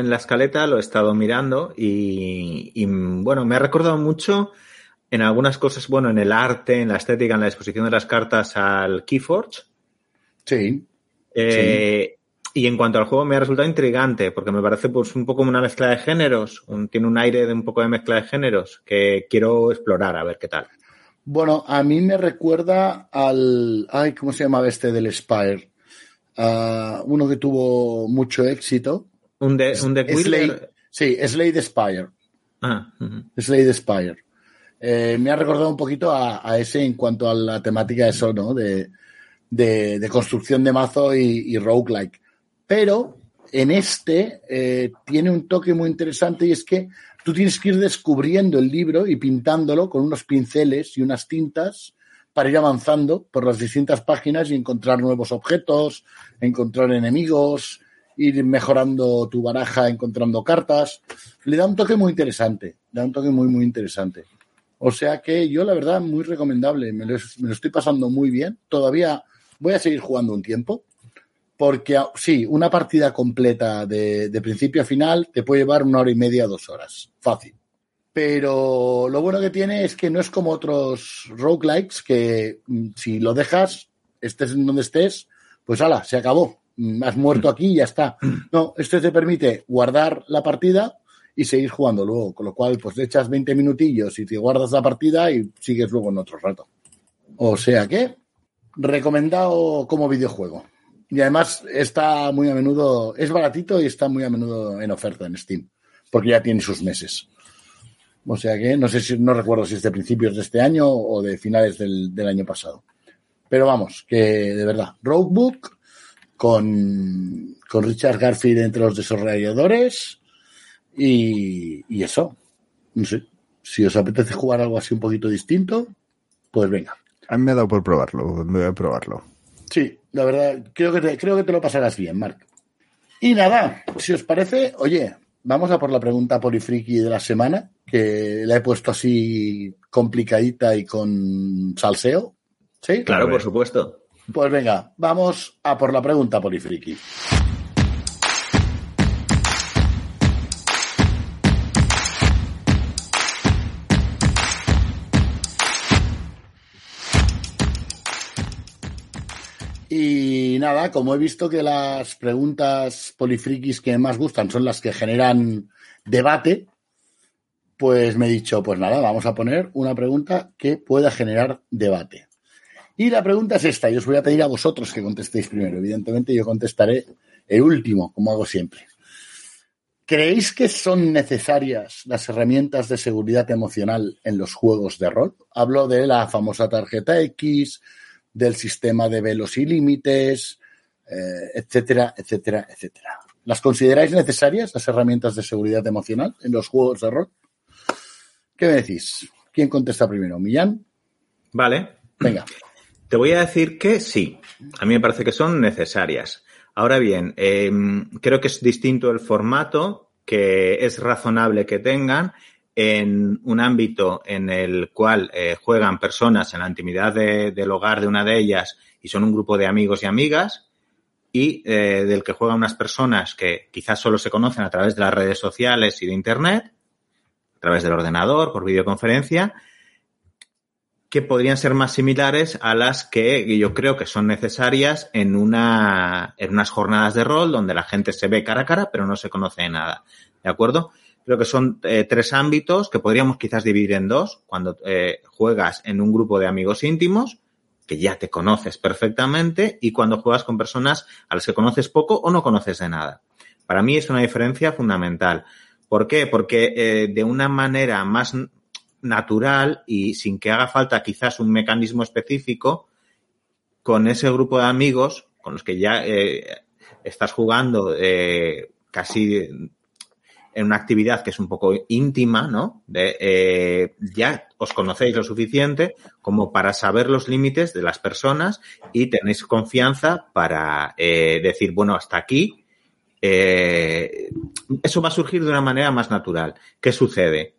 en la escaleta lo he estado mirando y, y, bueno, me ha recordado mucho en algunas cosas, bueno, en el arte, en la estética, en la disposición de las cartas al Keyforge. Sí, Eh, Y en cuanto al juego me ha resultado intrigante porque me parece pues un poco como una mezcla de géneros, un- tiene un aire de un poco de mezcla de géneros que quiero explorar a ver qué tal. Bueno, a mí me recuerda al. Ay, ¿cómo se llamaba este del Spire? Ah, uno que tuvo mucho éxito. Un de, un de Slade, sí, Slade Spire. Ah, ujú. Slade Spire. Eh, me ha recordado un poquito a, a ese en cuanto a la temática de eso, ¿no? De, de, de construcción de mazo y, y roguelike. Pero en este eh, tiene un toque muy interesante y es que tú tienes que ir descubriendo el libro y pintándolo con unos pinceles y unas tintas para ir avanzando por las distintas páginas y encontrar nuevos objetos, encontrar enemigos, ir mejorando tu baraja, encontrando cartas. Le da un toque muy interesante, le da un toque muy, muy interesante. O sea que yo, la verdad, muy recomendable. Me lo, me lo estoy pasando muy bien. Todavía voy a seguir jugando un tiempo. Porque ah, sí, una partida completa de, principio a final te puede llevar una hora y media, dos horas. Fácil. Pero lo bueno que tiene es que no es como otros roguelikes que mm, si lo dejas, estés en donde estés, pues ala, se acabó. Mm, Has muerto aquí y ya está. No, este te permite guardar la partida y seguir jugando luego, con lo cual pues le echas 20 minutillos y te guardas la partida y sigues luego en otro rato. O sea que, recomendado como videojuego. Y además está muy a menudo, es baratito y está muy a menudo en oferta en Steam, porque ya tiene sus meses. O sea que no sé si, no recuerdo si es de principios de este año o de finales del, del año pasado. Pero vamos, que de verdad, Roguebook con, con Richard Garfield entre los desarrolladores y, y eso. No sé, si os apetece jugar algo así un poquito distinto, pues venga. A mí me ha dado por probarlo, me voy a probarlo. Sí, la verdad, creo que te, creo que te lo pasarás bien, Marc. Y nada, si os parece, oye, vamos a por la pregunta polifriki de la semana, que la he puesto así complicadita y con salseo. ¿Sí? Claro, por supuesto. Pues venga, vamos a por la pregunta polifriki. Y nada, como he visto que las preguntas polifrikis que más gustan son las que generan debate, pues me he dicho, pues nada, vamos a poner una pregunta que pueda generar debate. Y la pregunta es esta, y os voy a pedir a vosotros que contestéis primero. Evidentemente yo contestaré el último, como hago siempre. ¿Creéis que son necesarias las herramientas de seguridad emocional en los juegos de rol? Hablo de la famosa tarjeta X, del sistema de velos y límites, eh, etcétera, etcétera, etcétera. ¿Las consideráis necesarias las herramientas de seguridad emocional en los juegos de rol? ¿Qué me decís? ¿Quién contesta primero? ¿Millán? Vale. Venga. Te voy a decir que sí. A mí me parece que son necesarias. Ahora bien, eh, creo que es distinto el formato, que es razonable que tengan, en un ámbito en el cual eh, juegan personas en la intimidad de, del hogar de una de ellas y son un grupo de amigos y amigas y eh, del que juegan unas personas que quizás solo se conocen a través de las redes sociales y de Internet, a través del ordenador, por videoconferencia, que podrían ser más similares a las que yo creo que son necesarias en, una, en unas jornadas de rol donde la gente se ve cara a cara pero no se conoce de nada. ¿De acuerdo? Creo que son eh, tres ámbitos que podríamos quizás dividir en dos. Cuando eh, juegas en un grupo de amigos íntimos, que ya te conoces perfectamente, y cuando juegas con personas a las que conoces poco o no conoces de nada. Para mí es una diferencia fundamental. ¿Por qué? Porque eh, de una manera más natural y sin que haga falta quizás un mecanismo específico con ese grupo de amigos con los que ya estás jugando casi en una actividad que es un poco íntima, ¿no? De, eh, ya os conocéis lo suficiente como para saber los límites de las personas y tenéis confianza para eh, decir, bueno, hasta aquí. Eh, eso va a surgir de una manera más natural. ¿Qué sucede?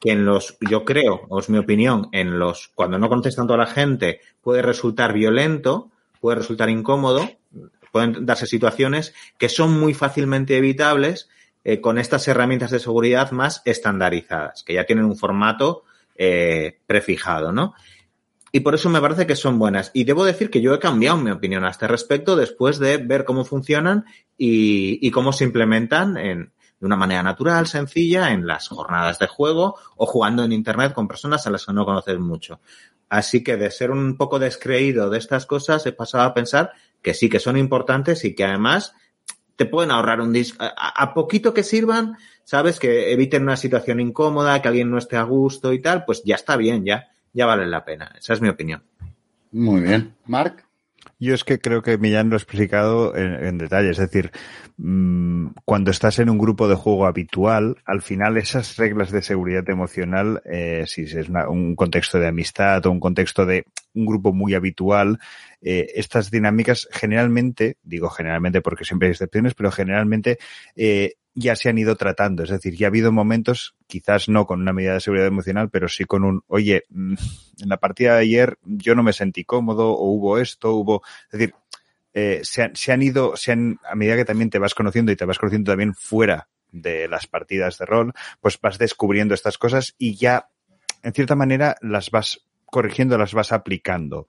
que en los, yo creo, o es mi opinión, en los, cuando no conoces tanto a la gente, puede resultar violento, puede resultar incómodo, pueden darse situaciones que son muy fácilmente evitables eh, con estas herramientas de seguridad más estandarizadas, que ya tienen un formato eh, prefijado, ¿no? Y por eso me parece que son buenas. Y debo decir que yo he cambiado mi opinión a este respecto después de ver cómo funcionan y, y cómo se implementan en, de una manera natural, sencilla, en las jornadas de juego o jugando en Internet con personas a las que no conoces mucho. Así que de ser un poco descreído de estas cosas, he pasado a pensar que sí que son importantes y que además te pueden ahorrar un disco. A, poquito que sirvan, sabes, que eviten una situación incómoda, que alguien no esté a gusto y tal, pues ya está bien, ya, ya vale la pena. Esa es mi opinión. Muy bien. Marc. Yo es que creo que Millán lo ha explicado en, en detalle. Es decir, mmm, cuando estás en un grupo de juego habitual, al final esas reglas de seguridad emocional, eh, si es una, un contexto de amistad o un contexto de un grupo muy habitual, eh, estas dinámicas generalmente, digo generalmente porque siempre hay excepciones, pero generalmente eh, ya se han ido tratando. Es decir, ya ha habido momentos, quizás no con una medida de seguridad emocional, pero sí con un, oye, mm, en la partida de ayer yo no me sentí cómodo o hubo esto, hubo, es decir, eh, se, han, se han ido, se han, a medida que también te vas conociendo y te vas conociendo también fuera de las partidas de rol, pues vas descubriendo estas cosas y ya, en cierta manera, las vas corrigiendo, las vas aplicando.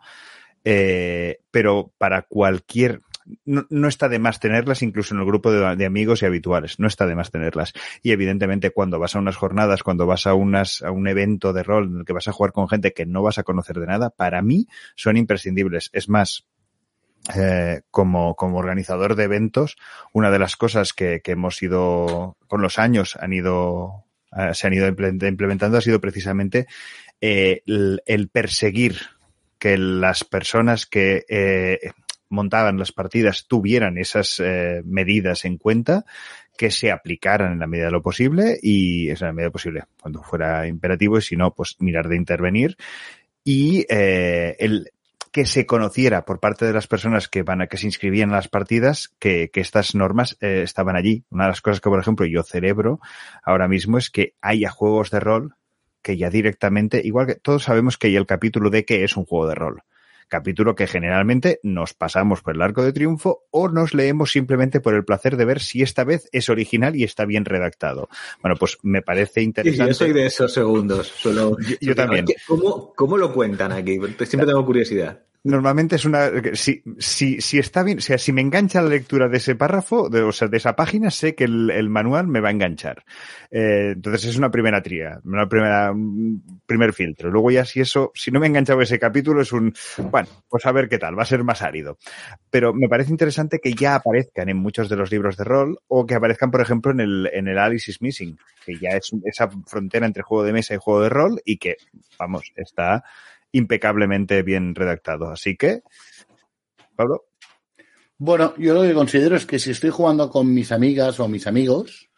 Eh, pero para cualquier, no, no, está de más tenerlas incluso en el grupo de, amigos y habituales. No está de más tenerlas. Y evidentemente cuando vas a unas jornadas, cuando vas a unas, a un evento de rol en el que vas a jugar con gente que no vas a conocer de nada, para mí son imprescindibles. Es más, eh, como, como organizador de eventos, una de las cosas que, que hemos ido, con los años han ido, se han ido implementando ha sido precisamente eh, el, el perseguir que las personas que eh, montaban las partidas tuvieran esas eh, medidas en cuenta, que se aplicaran en la medida de lo posible y es en la medida posible cuando fuera imperativo y si no, pues mirar de intervenir y eh, el que se conociera por parte de las personas que van a que se inscribían en las partidas que, que estas normas eh, estaban allí. Una de las cosas que, por ejemplo, yo celebro ahora mismo es que haya juegos de rol que ya directamente, igual que todos sabemos que el capítulo de que es un juego de rol capítulo que generalmente nos pasamos por el arco de triunfo o nos leemos simplemente por el placer de ver si esta vez es original y está bien redactado. Bueno, pues me parece interesante. Sí, yo soy de esos segundos. Solo... Yo, yo también. ¿Cómo, ¿Cómo lo cuentan aquí? Siempre tengo curiosidad normalmente es una si, si, si está bien, o sea, si me engancha la lectura de ese párrafo, o sea, de esa página, sé que el, manual me va a enganchar. Eh, entonces es una primera tría, una primera, un primer filtro. Luego ya si eso, si no me ha enganchado ese capítulo, es un, bueno, pues a ver qué tal, va a ser más árido. Pero me parece interesante que ya aparezcan en muchos de los libros de rol o que aparezcan, por ejemplo, en el, en el Alice is Missing, que ya es esa frontera entre juego de mesa y juego de rol y que, vamos, está impecablemente bien redactado. Así que, Pablo. Bueno, yo lo que considero es que si estoy jugando con mis amigas o mis amigos,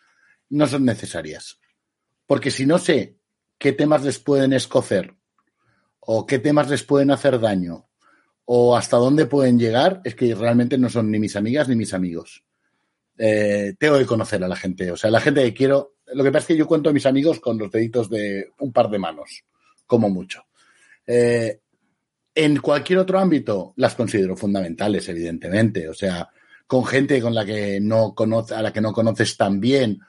no son necesarias. Porque si no sé qué temas les pueden escocer o qué temas les pueden hacer daño o hasta dónde pueden llegar, es que realmente no son ni mis amigas ni mis amigos. Eh, tengo que conocer a la gente. O sea, la gente que quiero lo que pasa es que yo cuento a mis amigos con los deditos de un par de manos, como mucho. Eh, en cualquier otro ámbito las considero fundamentales, evidentemente. O sea, con gente con la que no conoce, a la que no conoces tan bien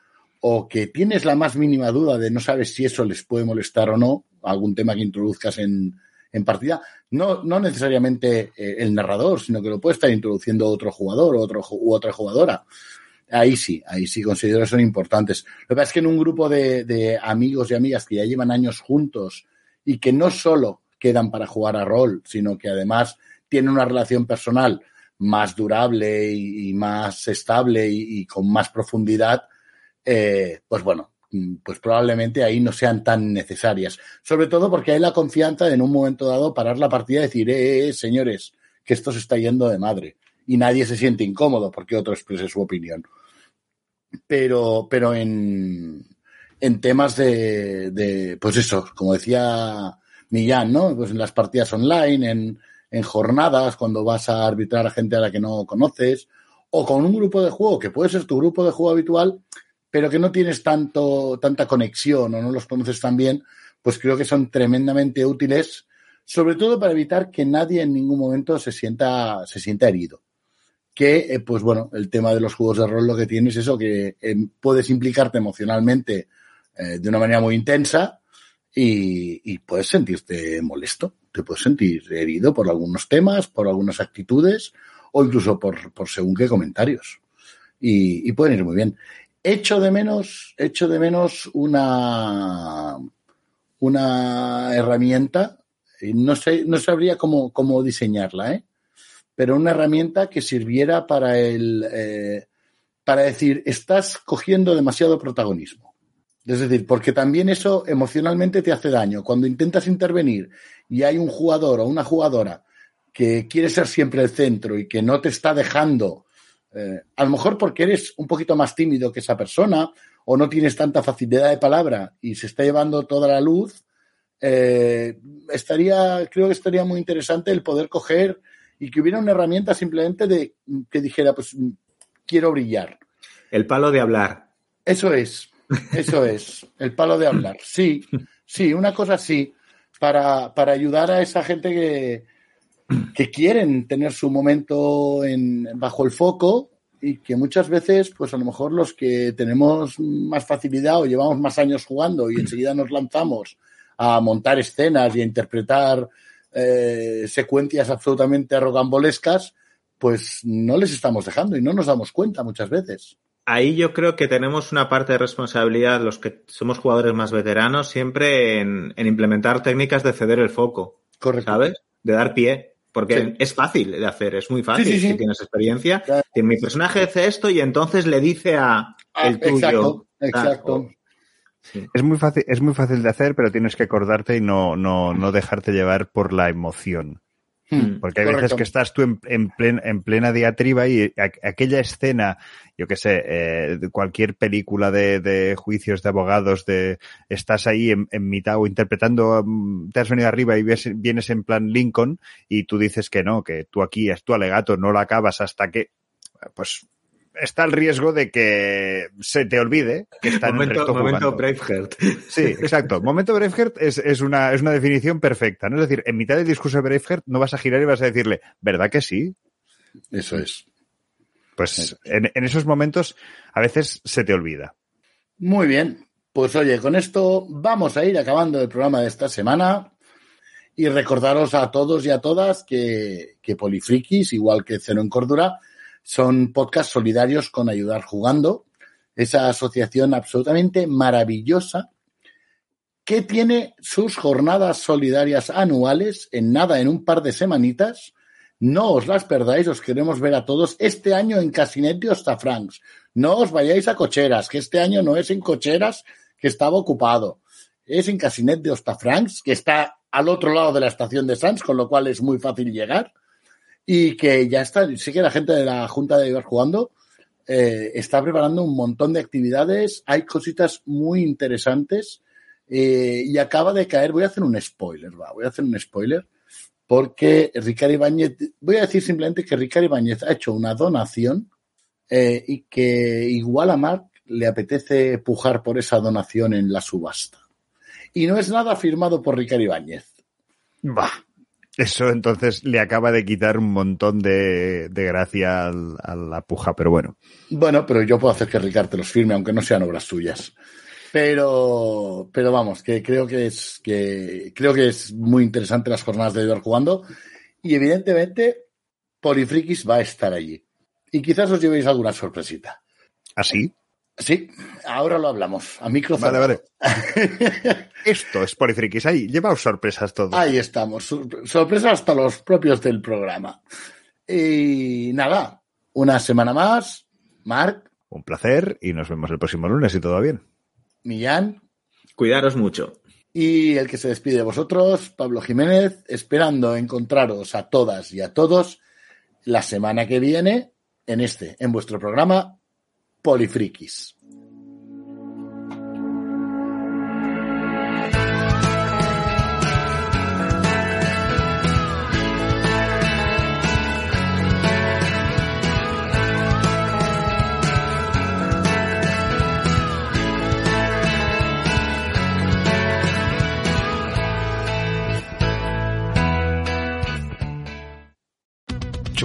o que tienes la más mínima duda de no sabes si eso les puede molestar o no, algún tema que introduzcas en, en partida, no, no necesariamente eh, el narrador, sino que lo puede estar introduciendo otro jugador otro, u otra jugadora. Ahí sí, ahí sí considero que son importantes. Lo que pasa es que en un grupo de, de amigos y amigas que ya llevan años juntos y que no solo quedan para jugar a rol, sino que además tienen una relación personal más durable y, más estable y, con más profundidad, eh, pues bueno, pues probablemente ahí no sean tan necesarias. Sobre todo porque hay la confianza de en un momento dado parar la partida y decir, eh, eh, señores, que esto se está yendo de madre. Y nadie se siente incómodo porque otro exprese su opinión. Pero, pero en, en temas de, pues eso, como decía Millán, ¿no? Pues en las partidas online, en, en jornadas, cuando vas a arbitrar a gente a la que no conoces, o con un grupo de juego, que puede ser tu grupo de juego habitual, pero que no tienes tanto, tanta conexión o no los conoces tan bien, pues creo que son tremendamente útiles, sobre todo para evitar que nadie en ningún momento se sienta, se sienta herido. Que, eh, pues bueno, el tema de los juegos de rol lo que tienes es eso, que eh, puedes implicarte emocionalmente eh, de una manera muy intensa y, puedes sentirte molesto, te puedes sentir herido por algunos temas, por algunas actitudes o incluso por, por según qué comentarios. Y, pueden ir muy bien. Echo de menos, echo de menos una, una herramienta, no sé, no sabría cómo, cómo diseñarla, ¿eh? pero una herramienta que sirviera para el, eh, para decir, estás cogiendo demasiado protagonismo. Es decir, porque también eso emocionalmente te hace daño. Cuando intentas intervenir y hay un jugador o una jugadora que quiere ser siempre el centro y que no te está dejando eh, a lo mejor porque eres un poquito más tímido que esa persona o no tienes tanta facilidad de palabra y se está llevando toda la luz, eh, estaría, creo que estaría muy interesante el poder coger y que hubiera una herramienta simplemente de que dijera, pues quiero brillar. El palo de hablar. Eso es, eso es, el palo de hablar. Sí, sí, una cosa así, para, para ayudar a esa gente que, que quieren tener su momento en, bajo el foco y que muchas veces, pues a lo mejor los que tenemos más facilidad o llevamos más años jugando y enseguida nos lanzamos a montar escenas y a interpretar eh, secuencias absolutamente rocambolescas, pues no les estamos dejando y no nos damos cuenta muchas veces. Ahí yo creo que tenemos una parte de responsabilidad, los que somos jugadores más veteranos, siempre en, en implementar técnicas de ceder el foco. Correcto. ¿Sabes? De dar pie. Porque sí. es fácil de hacer, es muy fácil sí, sí, si tienes experiencia. Claro. Que mi personaje hace esto y entonces le dice a ah, el tuyo. Exacto, exacto. Es muy fácil, es muy fácil de hacer, pero tienes que acordarte y no, no, no dejarte llevar por la emoción. Hmm, Porque hay correcto. veces que estás tú en, en, plen, en plena diatriba y a, aquella escena, yo qué sé, eh, cualquier película de, de, juicios de abogados, de estás ahí en, en, mitad o interpretando, mm, te has venido arriba y ves, vienes en plan Lincoln y tú dices que no, que tú aquí es tu alegato, no lo acabas hasta que, pues está el riesgo de que se te olvide que está momento, en el recto momento jugando. Braveheart. Sí, exacto. Momento Braveheart es, es, una, es una definición perfecta, ¿no? Es decir, en mitad del discurso de Braveheart no vas a girar y vas a decirle, ¿verdad que sí? Eso es. Pues Eso es. En, en esos momentos a veces se te olvida. Muy bien. Pues oye, con esto vamos a ir acabando el programa de esta semana y recordaros a todos y a todas que, que Polifrikis, igual que Cero en Cordura, son podcasts solidarios con Ayudar Jugando, esa asociación absolutamente maravillosa que tiene sus jornadas solidarias anuales en nada, en un par de semanitas. No os las perdáis, os queremos ver a todos este año en Casinet de Ostafrancs. No os vayáis a Cocheras, que este año no es en Cocheras, que estaba ocupado. Es en Casinet de Ostafrancs, que está al otro lado de la estación de Sans, con lo cual es muy fácil llegar y que ya está, sí que la gente de la Junta de Ibar jugando eh, está preparando un montón de actividades, hay cositas muy interesantes eh, y acaba de caer, voy a hacer un spoiler, va, voy a hacer un spoiler, porque Ricardo Ibáñez, voy a decir simplemente que Ricardo Ibáñez ha hecho una donación eh, y que igual a Marc le apetece pujar por esa donación en la subasta. Y no es nada firmado por Ricardo Ibáñez. Bah. Eso entonces le acaba de quitar un montón de, de gracia al- a la puja, pero bueno. Bueno, pero yo puedo hacer que Ricardo te los firme, aunque no sean obras suyas. Pero, pero vamos, que creo que es que creo que es muy interesante las jornadas de Eduard jugando. Y evidentemente, Polifrikis va a estar allí. Y quizás os llevéis alguna sorpresita. ¿Así? Sí, ahora lo hablamos. A micro Vale, cerrado. vale. [laughs] Esto es Polifrikis. Ahí, llevaos sorpresas todos. Ahí estamos. Sor- Sorpresa hasta los propios del programa. Y nada, una semana más. Marc, Un placer y nos vemos el próximo lunes si todo va bien. Millán Cuidaros mucho. y el que se despide de vosotros, Pablo Jiménez, esperando encontraros a todas y a todos la semana que viene en este, en vuestro programa Polifrikis.